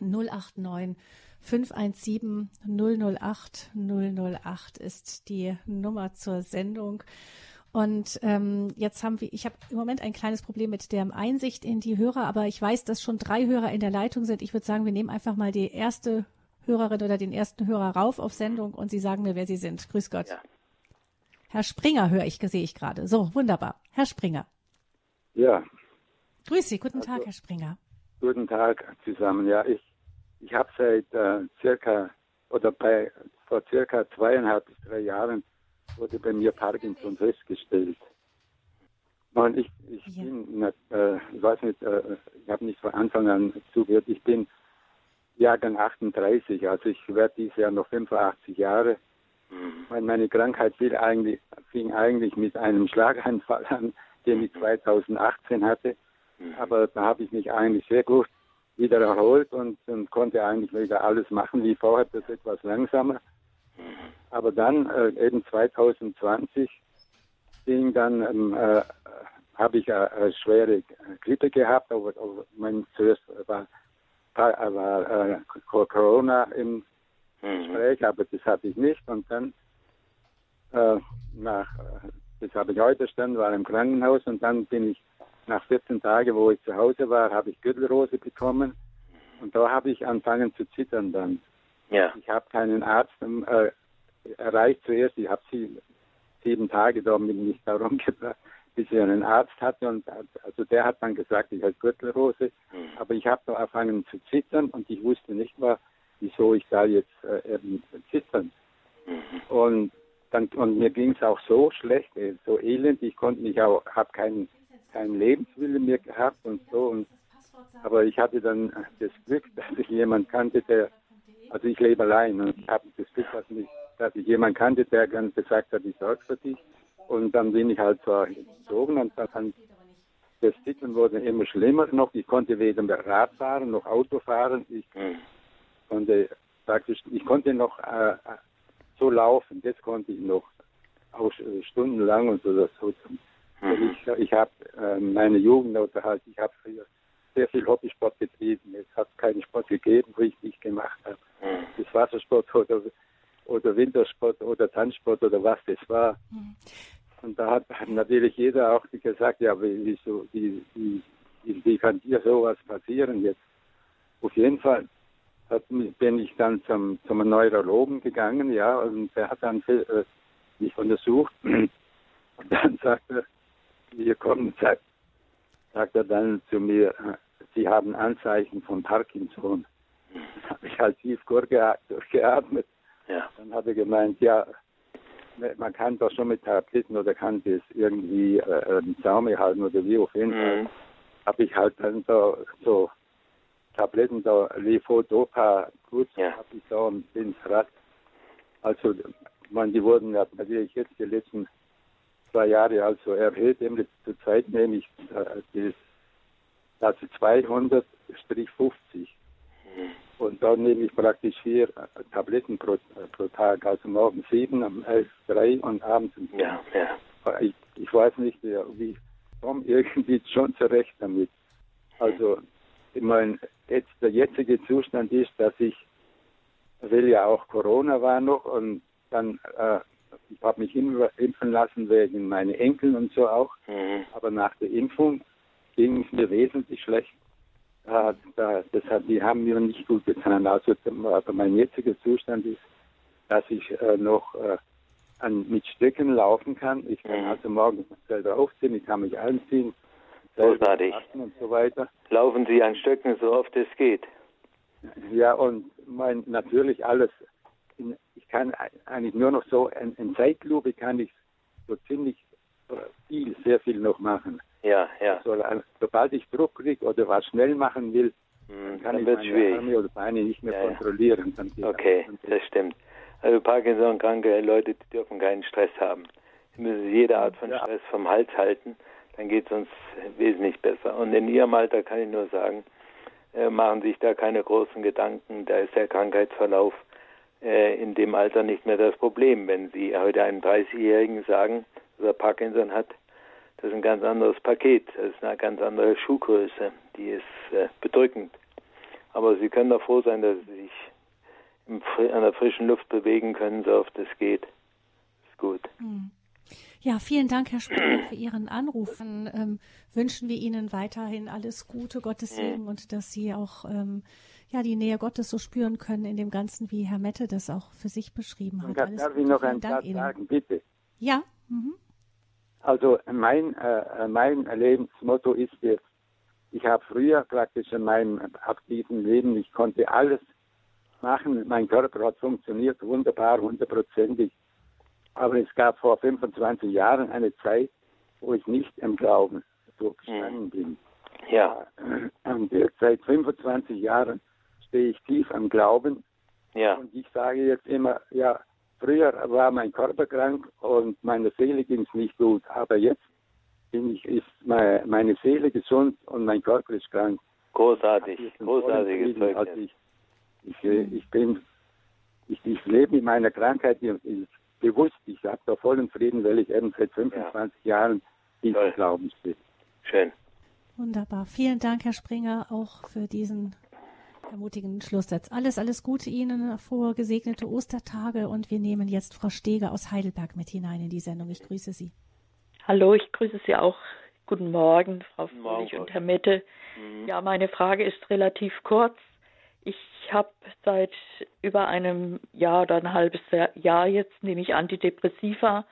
089 517 008 008 ist die Nummer zur Sendung. Und ähm, jetzt haben wir, ich habe im Moment ein kleines Problem mit der Einsicht in die Hörer, aber ich weiß, dass schon drei Hörer in der Leitung sind. Ich würde sagen, wir nehmen einfach mal die erste Hörerin oder den ersten Hörer rauf auf Sendung und Sie sagen mir, wer Sie sind. Grüß Gott. Ja. Herr Springer höre ich, sehe ich gerade. So, wunderbar. Herr Springer. Ja. Grüß Sie, guten also, Tag, Herr Springer. Guten Tag zusammen. Ja, ich, ich habe seit äh, circa oder bei vor circa zweieinhalb bis drei Jahren wurde bei mir Parkinson festgestellt. Und ich, ich ja. bin, äh, ich weiß nicht, äh, ich habe nicht von Anfang an zugehört, ich bin Jahrgang 38, also ich werde dieses Jahr noch 85 Jahre. Mhm. Meine Krankheit fing eigentlich, fing eigentlich mit einem Schlaganfall an, den ich 2018 hatte. Mhm. Aber da habe ich mich eigentlich sehr gut wieder erholt und, und, konnte eigentlich wieder alles machen wie vorher, das etwas langsamer. Aber dann äh, eben 2020 ging dann, ähm, äh, habe ich eine, eine, schwere Grippe gehabt, aber, aber mein zuerst war, war äh, Corona im mhm. Gespräch, aber das hatte ich nicht. Und dann äh, nach, das habe ich heute standen, war im Krankenhaus und dann bin ich nach 14 Tagen, wo ich zu Hause war, habe ich Gürtelrose bekommen und da habe ich angefangen zu zittern dann. Ja. Ich habe keinen Arzt äh, erreicht zuerst. Ich habe sie sieben Tage da mit mich darum gebracht, bis ich einen Arzt hatte. Und also der hat dann gesagt, ich habe Gürtelrose. Mhm. Aber ich habe da angefangen zu zittern und ich wusste nicht mehr, wieso ich da jetzt äh, eben zittern. Mhm. Und dann und mir ging es auch so schlecht, äh, so elend. Ich konnte mich auch, habe keinen keinen Lebenswillen mehr gehabt und so. Und, aber ich hatte dann das Glück, dass ich jemanden kannte, der, also ich lebe allein und ich habe das Glück, dass mich dass ich jemanden kannte, der dann gesagt hat, ich sorge für dich. Und dann bin ich halt so gezogen und dann das Zittern wurde immer schlimmer noch. Ich konnte weder Rad fahren noch Auto fahren. Ich mhm. konnte praktisch, ich konnte noch äh, so laufen. Das konnte ich noch auch stundenlang und so. Das, so mhm. Ich, ich habe äh, meine Jugend oder halt, ich habe früher sehr viel Hobbysport betrieben. Es hat keinen Sport gegeben, wo ich nicht gemacht habe. Mhm. Das Wassersport oder oder Wintersport oder Tanzsport oder was das war. Mhm. Und da hat natürlich jeder auch gesagt, ja, wieso, wie, wie, wie kann dir sowas passieren jetzt? Auf jeden Fall hat, bin ich dann zum, zum Neurologen gegangen, ja, und der hat dann äh, mich untersucht. Und dann sagt er, wir kommen, sagt, sagt er dann zu mir, Sie haben Anzeichen von Parkinson. Das habe ich halt tief durchgeatmet. Ja. Dann hat er gemeint, ja, man kann doch schon mit Tabletten oder kann das irgendwie äh, im Zaume halten oder wie auf jeden Fall. Mhm. Habe ich halt dann so, so Tabletten da, Levodopa, gut, ja. habe ich da ins Rad. Also, man, die wurden ja natürlich jetzt die letzten zwei Jahre also erhöht. Eben zur Zeit nehme ich äh, das, also 200-50. Mhm. Und dann nehme ich praktisch vier äh, Tabletten pro, äh, pro Tag, also morgens sieben, am elf drei und abends um ja, ja. Ich, ich weiß nicht, wie ich komme irgendwie schon zurecht damit. Also ich meine, jetzt der jetzige Zustand ist, dass ich will ja auch Corona war noch und dann äh, ich habe mich impfen lassen wegen meiner Enkel und so auch. Mhm. Aber nach der Impfung ging es mir wesentlich schlechter da, da, das hat, die haben mir nicht gut getan. Also, also mein jetziger Zustand ist, dass ich äh, noch äh, an, mit Stöcken laufen kann. Ich kann mhm. also morgens selber aufziehen, ich kann mich anziehen, Großartig. und so weiter. Laufen Sie an Stöcken so oft es geht. Ja, und mein, natürlich alles. In, ich kann eigentlich nur noch so, in, in Zeitlupe kann ich so ziemlich äh, viel, sehr viel noch machen. Ja, ja. Also, sobald ich Druck kriege oder was schnell machen will, hm, kann dann ich meine Arme oder Beine nicht mehr ja, kontrollieren. okay, das stimmt. Also Parkinson-kranke Leute die dürfen keinen Stress haben. Sie müssen jede Art von ja. Stress vom Hals halten, dann geht es uns wesentlich besser. Und in Ihrem Alter kann ich nur sagen, äh, machen sich da keine großen Gedanken, da ist der Krankheitsverlauf äh, in dem Alter nicht mehr das Problem. Wenn Sie heute einem 30-Jährigen sagen, dass er Parkinson hat, das ist ein ganz anderes Paket, das ist eine ganz andere Schuhgröße, die ist äh, bedrückend. Aber Sie können doch froh sein, dass Sie sich im, an der frischen Luft bewegen können, so oft es geht. Ist gut. Hm. Ja, vielen Dank, Herr Springer, für Ihren Anruf. Dann ähm, wünschen wir Ihnen weiterhin alles Gute, Gottes Segen und dass Sie auch ähm, ja, die Nähe Gottes so spüren können in dem Ganzen, wie Herr Mette das auch für sich beschrieben hat. Alles darf Gute. ich noch ein paar sagen, bitte? Ja. Mhm. Also mein, äh, mein Lebensmotto ist jetzt, ich habe früher praktisch in meinem aktiven Leben, ich konnte alles machen, mein Körper hat funktioniert wunderbar, hundertprozentig. Aber es gab vor 25 Jahren eine Zeit, wo ich nicht im Glauben so gestanden mhm. bin. Ja. Und jetzt seit 25 Jahren stehe ich tief am Glauben. Ja. Und ich sage jetzt immer, ja, früher war mein Körper krank und meine Seele ging es nicht gut, aber jetzt bin ich, ist meine Seele gesund und mein Körper ist krank. Großartig, großartiges Zeugnis. Also ich, ich, ich bin, ich, ich lebe mit meiner Krankheit bewusst, ich habe da vollen Frieden, weil ich eben seit 25 ja. Jahren diesen Glauben bin. Schön. Wunderbar. Vielen Dank, Herr Springer, auch für diesen ermutigenden Schlusssatz. Alles, alles Gute Ihnen, vor gesegnete Ostertage und wir nehmen jetzt Frau Steger aus Heidelberg mit hinein in die Sendung. Ich grüße Sie. Hallo, ich grüße Sie auch. Guten Morgen, Frau Fröhlich und Herr Mette. Mhm. Ja, meine Frage ist relativ kurz. Ich habe seit über einem Jahr oder ein halbes Jahr jetzt nehme ich Antidepressiva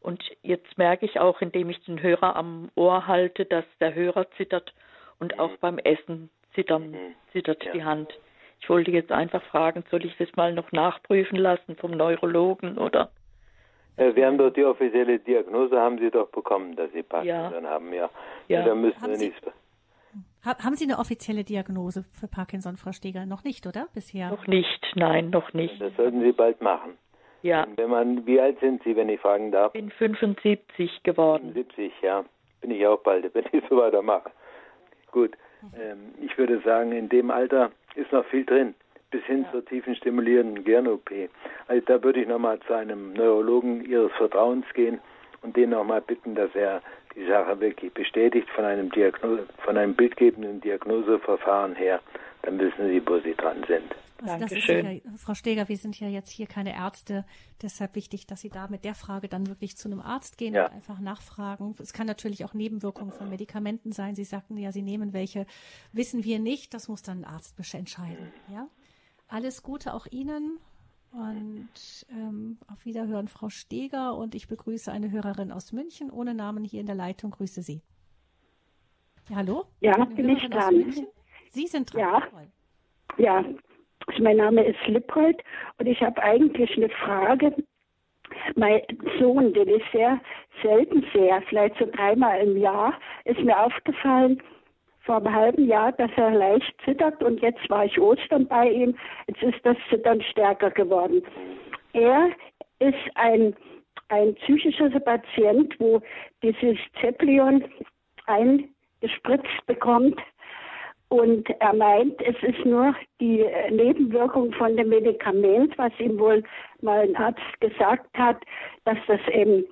und jetzt merke ich auch, indem ich den Hörer am Ohr halte, dass der Hörer zittert und mhm. auch beim Essen zittern, mhm. zittert ja. die Hand. Ich wollte jetzt einfach fragen, soll ich das mal noch nachprüfen lassen vom Neurologen oder? Äh, wir haben doch die offizielle Diagnose, haben Sie doch bekommen, dass Sie Parkinson ja. haben, ja. ja. Da müssen haben Sie nichts. Haben Sie eine offizielle Diagnose für Parkinson, Frau Steger? Noch nicht, oder? Bisher? Noch nicht, nein, noch nicht. Das sollten Sie bald machen. Ja. Und wenn man, wie alt sind Sie, wenn ich fragen darf? Ich bin 75 geworden. 70, ja. Bin ich auch bald, wenn ich so weitermache. Gut. Ähm, ich würde sagen, in dem Alter ist noch viel drin, bis hin ja. zur tiefen stimulierenden Gehirn-OP. Also da würde ich nochmal zu einem Neurologen Ihres Vertrauens gehen und den nochmal bitten, dass er die Sache wirklich bestätigt von einem, Diagnose, von einem bildgebenden Diagnoseverfahren her. Dann wissen Sie, wo Sie dran sind. Also ist sicher, Frau Steger, wir sind ja jetzt hier keine Ärzte, deshalb wichtig, dass Sie da mit der Frage dann wirklich zu einem Arzt gehen ja. und einfach nachfragen. Es kann natürlich auch Nebenwirkungen von Medikamenten sein. Sie sagten ja, Sie nehmen welche, wissen wir nicht. Das muss dann ein Arzt entscheiden. Ja, alles Gute auch Ihnen und ähm, auf Wiederhören, Frau Steger. Und ich begrüße eine Hörerin aus München ohne Namen hier in der Leitung. Grüße Sie. Ja, hallo? Ja, bin ich dran. Sie sind dran. Ja. Ja, mein Name ist Lippold und ich habe eigentlich eine Frage. Mein Sohn, den ich sehr selten sehe, vielleicht so dreimal im Jahr, ist mir aufgefallen, vor einem halben Jahr, dass er leicht zittert und jetzt war ich Ostern bei ihm. Jetzt ist das Zittern stärker geworden. Er ist ein, ein psychischer Patient, wo dieses Zeplion eingespritzt bekommt. Und er meint, es ist nur die Nebenwirkung von dem Medikament, was ihm wohl mal ein Arzt gesagt hat, dass das eben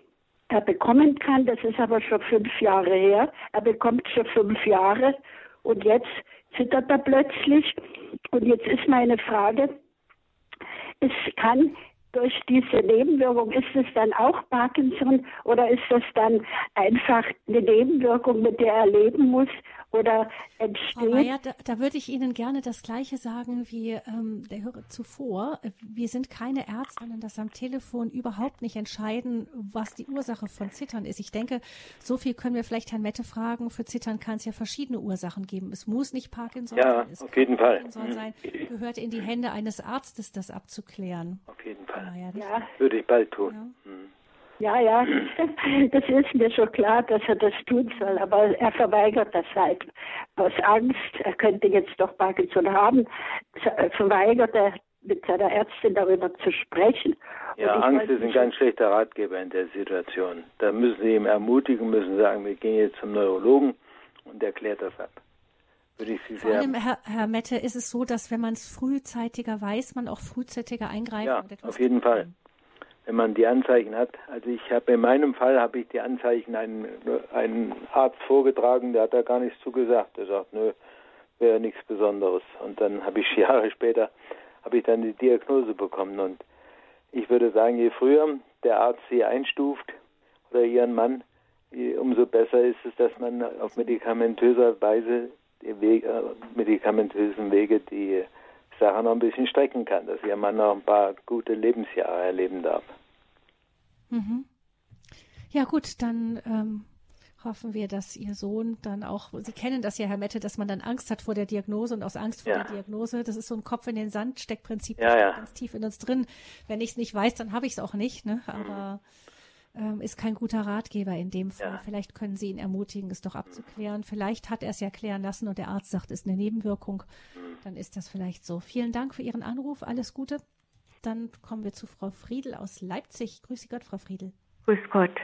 er bekommen kann. Das ist aber schon fünf Jahre her. Er bekommt schon fünf Jahre und jetzt zittert er plötzlich. Und jetzt ist meine Frage, es kann durch diese Nebenwirkung, ist es dann auch Parkinson oder ist das dann einfach eine Nebenwirkung, mit der er leben muss? Oder entsteht. Frau Mayer, da, da, würde ich Ihnen gerne das Gleiche sagen wie ähm, der Hörer zuvor. Wir sind keine Ärzte, können das am Telefon überhaupt nicht entscheiden, was die Ursache von Zittern ist. Ich denke, so viel können wir vielleicht Herrn Mette fragen. Für Zittern kann es ja verschiedene Ursachen geben. Es muss nicht Parkinson ja, sein. Es auf jeden Fall. Parkinson sein. Gehört in die Hände eines Arztes, das abzuklären. Auf jeden Fall. Ja, würde ich bald tun. Ja. Hm. Ja, ja, das ist mir schon klar, dass er das tun soll, aber er verweigert das halt. Aus Angst, er könnte jetzt doch Parkinson haben, verweigert er mit seiner Ärztin darüber zu sprechen. Ja, Angst ist ein ganz schlechter Ratgeber in der Situation. Da müssen Sie ihm ermutigen, müssen sagen, wir gehen jetzt zum Neurologen und der klärt das ab. würde ich Sie Vor sehr. allem, Herr, Herr Mette, ist es so, dass wenn man es frühzeitiger weiß, man auch frühzeitiger eingreifen Ja, und etwas auf jeden Fall. kann. Wenn man die Anzeichen hat. Also ich habe in meinem Fall habe ich die Anzeichen einen, einen Arzt vorgetragen, der hat da gar nichts zugesagt. Der sagt, nö, wäre nichts Besonderes. Und dann habe ich Jahre später habe ich dann die Diagnose bekommen. Und ich würde sagen, je früher der Arzt sie einstuft oder ihren Mann, umso besser ist es, dass man auf medikamentöser Weise die Wege, äh, medikamentösen Wege die Sache noch ein bisschen strecken kann, dass ihr Mann noch ein paar gute Lebensjahre erleben darf. Mhm. Ja gut, dann ähm, hoffen wir, dass Ihr Sohn dann auch, Sie kennen das ja, Herr Mette, dass man dann Angst hat vor der Diagnose und aus Angst vor Ja. der Diagnose, das ist so ein Kopf in den Sand Steckprinzip, Ja, ja. ganz tief in uns drin. Wenn ich es nicht weiß, dann habe ich es auch nicht, ne? aber ähm, ist kein guter Ratgeber in dem Fall. Ja. Vielleicht können Sie ihn ermutigen, es doch abzuklären. Vielleicht hat er es ja klären lassen und der Arzt sagt, es ist eine Nebenwirkung. Dann ist das vielleicht so. Vielen Dank für Ihren Anruf. Alles Gute. Dann kommen wir zu Frau Friedel aus Leipzig. Grüße Gott, Frau Friedel. Grüß Gott.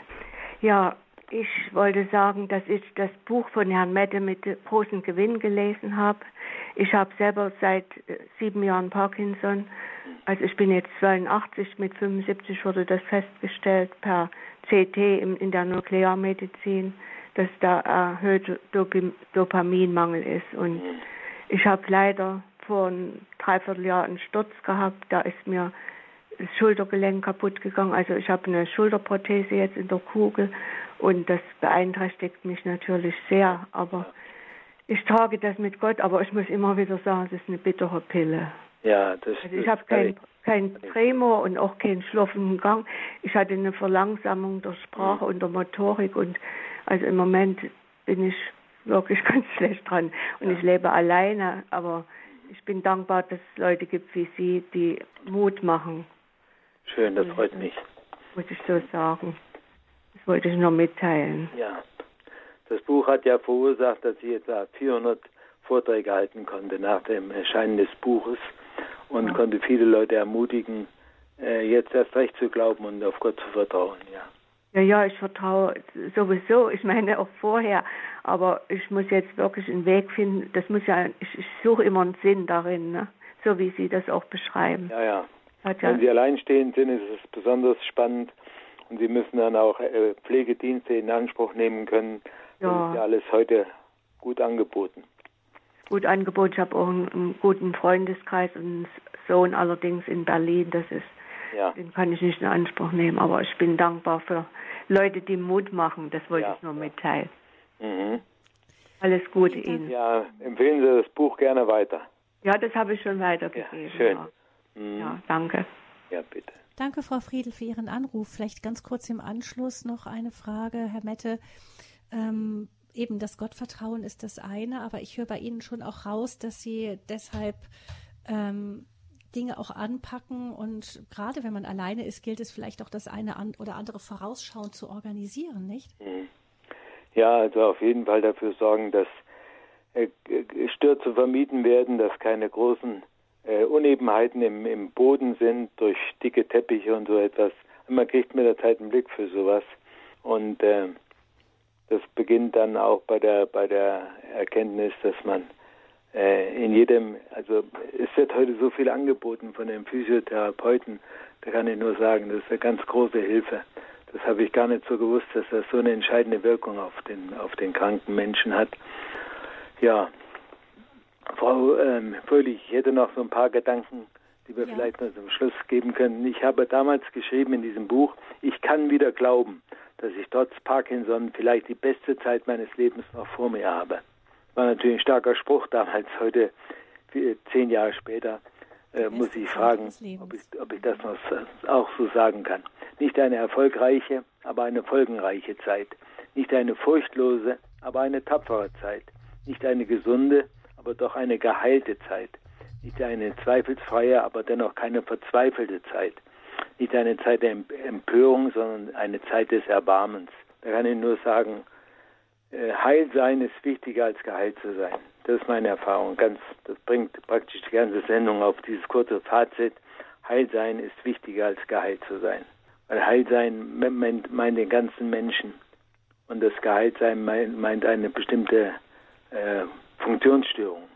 Ja, ich wollte sagen, dass ich das Buch von Herrn Mette mit großem Gewinn gelesen habe. Ich habe selber seit äh, sieben Jahren Parkinson. Also ich bin jetzt 82, mit 75 wurde das festgestellt per CT in der Nuklearmedizin, dass da erhöhter Dopi- Dopaminmangel ist. Und ich habe leider vor einem Dreivierteljahr einen Sturz gehabt. Da ist mir das Schultergelenk kaputt gegangen. Also ich habe eine Schulterprothese jetzt in der Kugel und das beeinträchtigt mich natürlich sehr. Aber ich trage das mit Gott, aber ich muss immer wieder sagen, es ist eine bittere Pille. Ja, das, Also ich habe kann kein, Tremor und auch keinen schlaffenden Gang. Ich hatte eine Verlangsamung der Sprache und der Motorik und also im Moment bin ich wirklich ganz schlecht dran und ich lebe alleine, aber ich bin dankbar, dass es Leute gibt wie Sie, die Mut machen, Schön, das freut mich. muss ich so sagen. Das wollte ich nur mitteilen. Ja. Das Buch hat ja verursacht, dass ich etwa 400 Vorträge halten konnte nach dem Erscheinen des Buches und Ja. konnte viele Leute ermutigen, äh, jetzt erst recht zu glauben und auf Gott zu vertrauen. Ja. Ja, ja, ich vertraue sowieso, ich meine auch vorher, aber ich muss jetzt wirklich einen Weg finden, das muss ja, ich, ich suche immer einen Sinn darin, ne? so wie Sie das auch beschreiben. ja, ja. Hat ja Wenn Sie alleinstehend sind, ist es besonders spannend und Sie müssen dann auch äh, Pflegedienste in Anspruch nehmen können. Das Ja. ist ja alles heute gut angeboten. gut Angebot. Ich habe auch einen, einen guten Freundeskreis und einen Sohn allerdings in Berlin. Das ist, Ja. den kann ich nicht in Anspruch nehmen. Aber ich bin dankbar für Leute, die Mut machen. Das wollte Ja. ich nur mitteilen. Mhm. Alles Gute Ihnen. Ja, empfehlen Sie das Buch gerne weiter. Ja, das habe ich schon Ja, weitergegeben. schön. Ja, Mhm. ja danke. ja, bitte. Danke, Frau Friedel, für Ihren Anruf. Vielleicht ganz kurz im Anschluss noch eine Frage, Herr Mette. Ähm, eben das Gottvertrauen ist das eine, aber ich höre bei Ihnen schon auch raus, dass Sie deshalb ähm, Dinge auch anpacken und gerade wenn man alleine ist, gilt es vielleicht auch das eine an oder andere vorausschauend zu organisieren, nicht? Mhm. Ja, also auf jeden Fall dafür sorgen, dass äh, Stürze vermieden werden, dass keine großen äh, Unebenheiten im, im Boden sind durch dicke Teppiche und so etwas. Man kriegt mit der Zeit einen Blick für sowas. Und äh, das beginnt dann auch bei der bei der Erkenntnis, dass man äh, in jedem, also es wird heute so viel angeboten von den Physiotherapeuten, da kann ich nur sagen, das ist eine ganz große Hilfe. Das habe ich gar nicht so gewusst, dass das so eine entscheidende Wirkung auf den auf den kranken Menschen hat. Ja, Frau ähm, Fröhlich, ich hätte noch so ein paar Gedanken, die wir Ja. vielleicht noch zum Schluss geben können. Ich habe damals geschrieben in diesem Buch, ich kann wieder glauben, dass ich trotz Parkinson vielleicht die beste Zeit meines Lebens noch vor mir habe. War natürlich ein starker Spruch damals, heute zehn Jahre später äh, muss ich fragen, ob ich, ob ich das noch auch so sagen kann. Nicht eine erfolgreiche, aber eine folgenreiche Zeit. Nicht eine furchtlose, aber eine tapfere Zeit. Nicht eine gesunde, aber doch eine geheilte Zeit. Nicht eine zweifelsfreie, aber dennoch keine verzweifelte Zeit. Nicht eine Zeit der Em- Empörung, sondern eine Zeit des Erbarmens. Da kann ich nur sagen, äh, Heil sein ist wichtiger als geheilt zu sein. Das ist meine Erfahrung. Ganz, das bringt praktisch die ganze Sendung auf dieses kurze Fazit. Heil sein ist wichtiger als geheilt zu sein. Weil Heil sein me- meint, den ganzen Menschen. Und das Geheilt sein meint, meint eine bestimmte äh, Funktionsstörungen.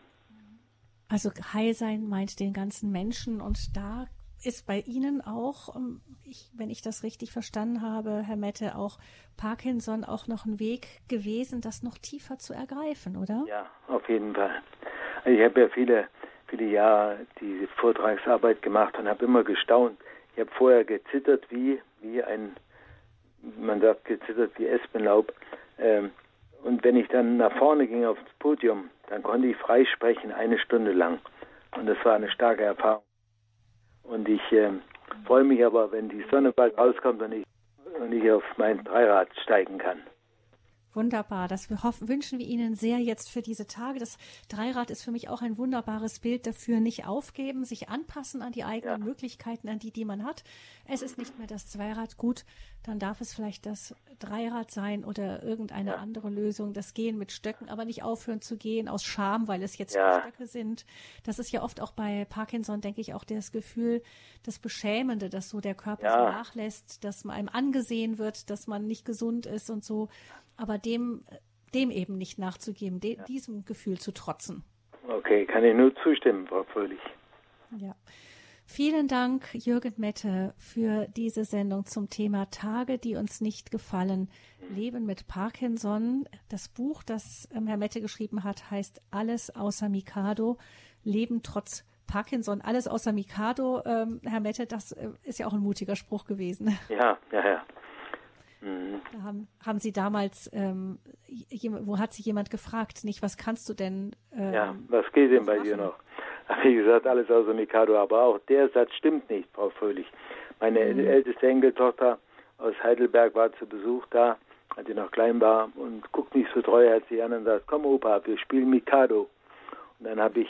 Also Heilsein meint den ganzen Menschen und da ist bei Ihnen auch, ähm, ich, wenn ich das richtig verstanden habe, Herr Mette, auch Parkinson auch noch ein Weg gewesen, das noch tiefer zu ergreifen, oder? Ja, auf jeden Fall. Also ich habe ja viele, viele Jahre diese Vortragsarbeit gemacht und habe immer gestaunt. Ich habe vorher gezittert wie, wie ein, man sagt gezittert wie Espenlaub. Ähm, und wenn ich dann nach vorne ging aufs Podium, dann konnte ich frei sprechen, eine Stunde lang. Und das war eine starke Erfahrung. Und ich äh, freue mich aber, wenn die Sonne bald rauskommt und ich, und ich auf mein Dreirad steigen kann. Wunderbar. Das hoffen, wünschen wir Ihnen sehr jetzt für diese Tage. Das Dreirad ist für mich auch ein wunderbares Bild dafür. Nicht aufgeben, sich anpassen an die eigenen ja. Möglichkeiten, an die, die man hat. Es ist nicht mehr das Zweirad. Gut, dann darf es vielleicht das Dreirad sein oder irgendeine ja. andere Lösung. Das Gehen mit Stöcken, aber nicht aufhören zu gehen aus Scham, weil es jetzt ja. Stöcke sind. Das ist ja oft auch bei Parkinson, denke ich, auch das Gefühl, das Beschämende, dass so der Körper so nachlässt, dass man einem angesehen wird, dass man nicht gesund ist und so aber dem, dem eben nicht nachzugeben, de, ja. diesem Gefühl zu trotzen. Okay, kann ich nur zustimmen, Frau Fröhlich. Ja. Vielen Dank, Jürgen Mette, für diese Sendung zum Thema Tage, die uns nicht gefallen. Leben mit Parkinson. Das Buch, das ähm, Herr Mette geschrieben hat, heißt Alles außer Mikado. Leben trotz Parkinson. Alles außer Mikado. Ähm, Herr Mette, das äh, ist ja auch ein mutiger Spruch gewesen. Ja, ja, ja. Mhm. Da haben, haben Sie damals, ähm, wo hat sich jemand gefragt, nicht, was kannst du denn? Ähm, ja, was geht denn bei machen? dir noch? Wie gesagt, alles außer Mikado, aber auch der Satz stimmt nicht, Frau Fröhlich. Meine mhm. älteste Enkeltochter aus Heidelberg war zu Besuch da, als sie noch klein war und guckt mich so treuherzig an und sagt, komm Opa, wir spielen Mikado. Und dann habe ich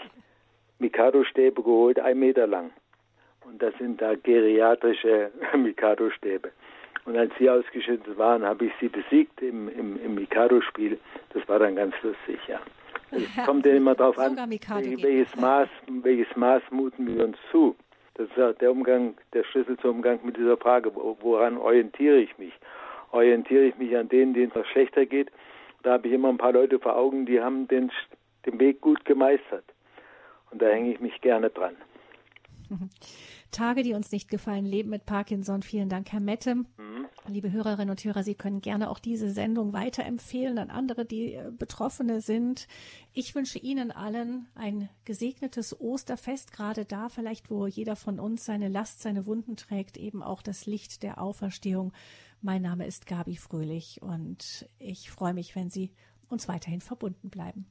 Mikado-Stäbe geholt, ein Meter lang. Und das sind da geriatrische Mikado-Stäbe. Und als sie ausgeschüttet waren, habe ich sie besiegt im, im, im Mikado-Spiel. Das war dann ganz lustig, ja. Es kommt ja immer darauf an, welches Maß, welches Maß muten wir uns zu. Das ist der Umgang, der Schlüssel zum Umgang mit dieser Frage, woran orientiere ich mich? Orientiere ich mich an denen, denen es noch schlechter geht? Da habe ich immer ein paar Leute vor Augen, die haben den, den Weg gut gemeistert. Und da hänge ich mich gerne dran. Tage, die uns nicht gefallen, Leben mit Parkinson. Vielen Dank, Herr Mette. Mhm. Liebe Hörerinnen und Hörer, Sie können gerne auch diese Sendung weiterempfehlen an andere, die äh, Betroffene sind. Ich wünsche Ihnen allen ein gesegnetes Osterfest, gerade da vielleicht, wo jeder von uns seine Last, seine Wunden trägt, eben auch das Licht der Auferstehung. Mein Name ist Gabi Fröhlich und ich freue mich, wenn Sie uns weiterhin verbunden bleiben.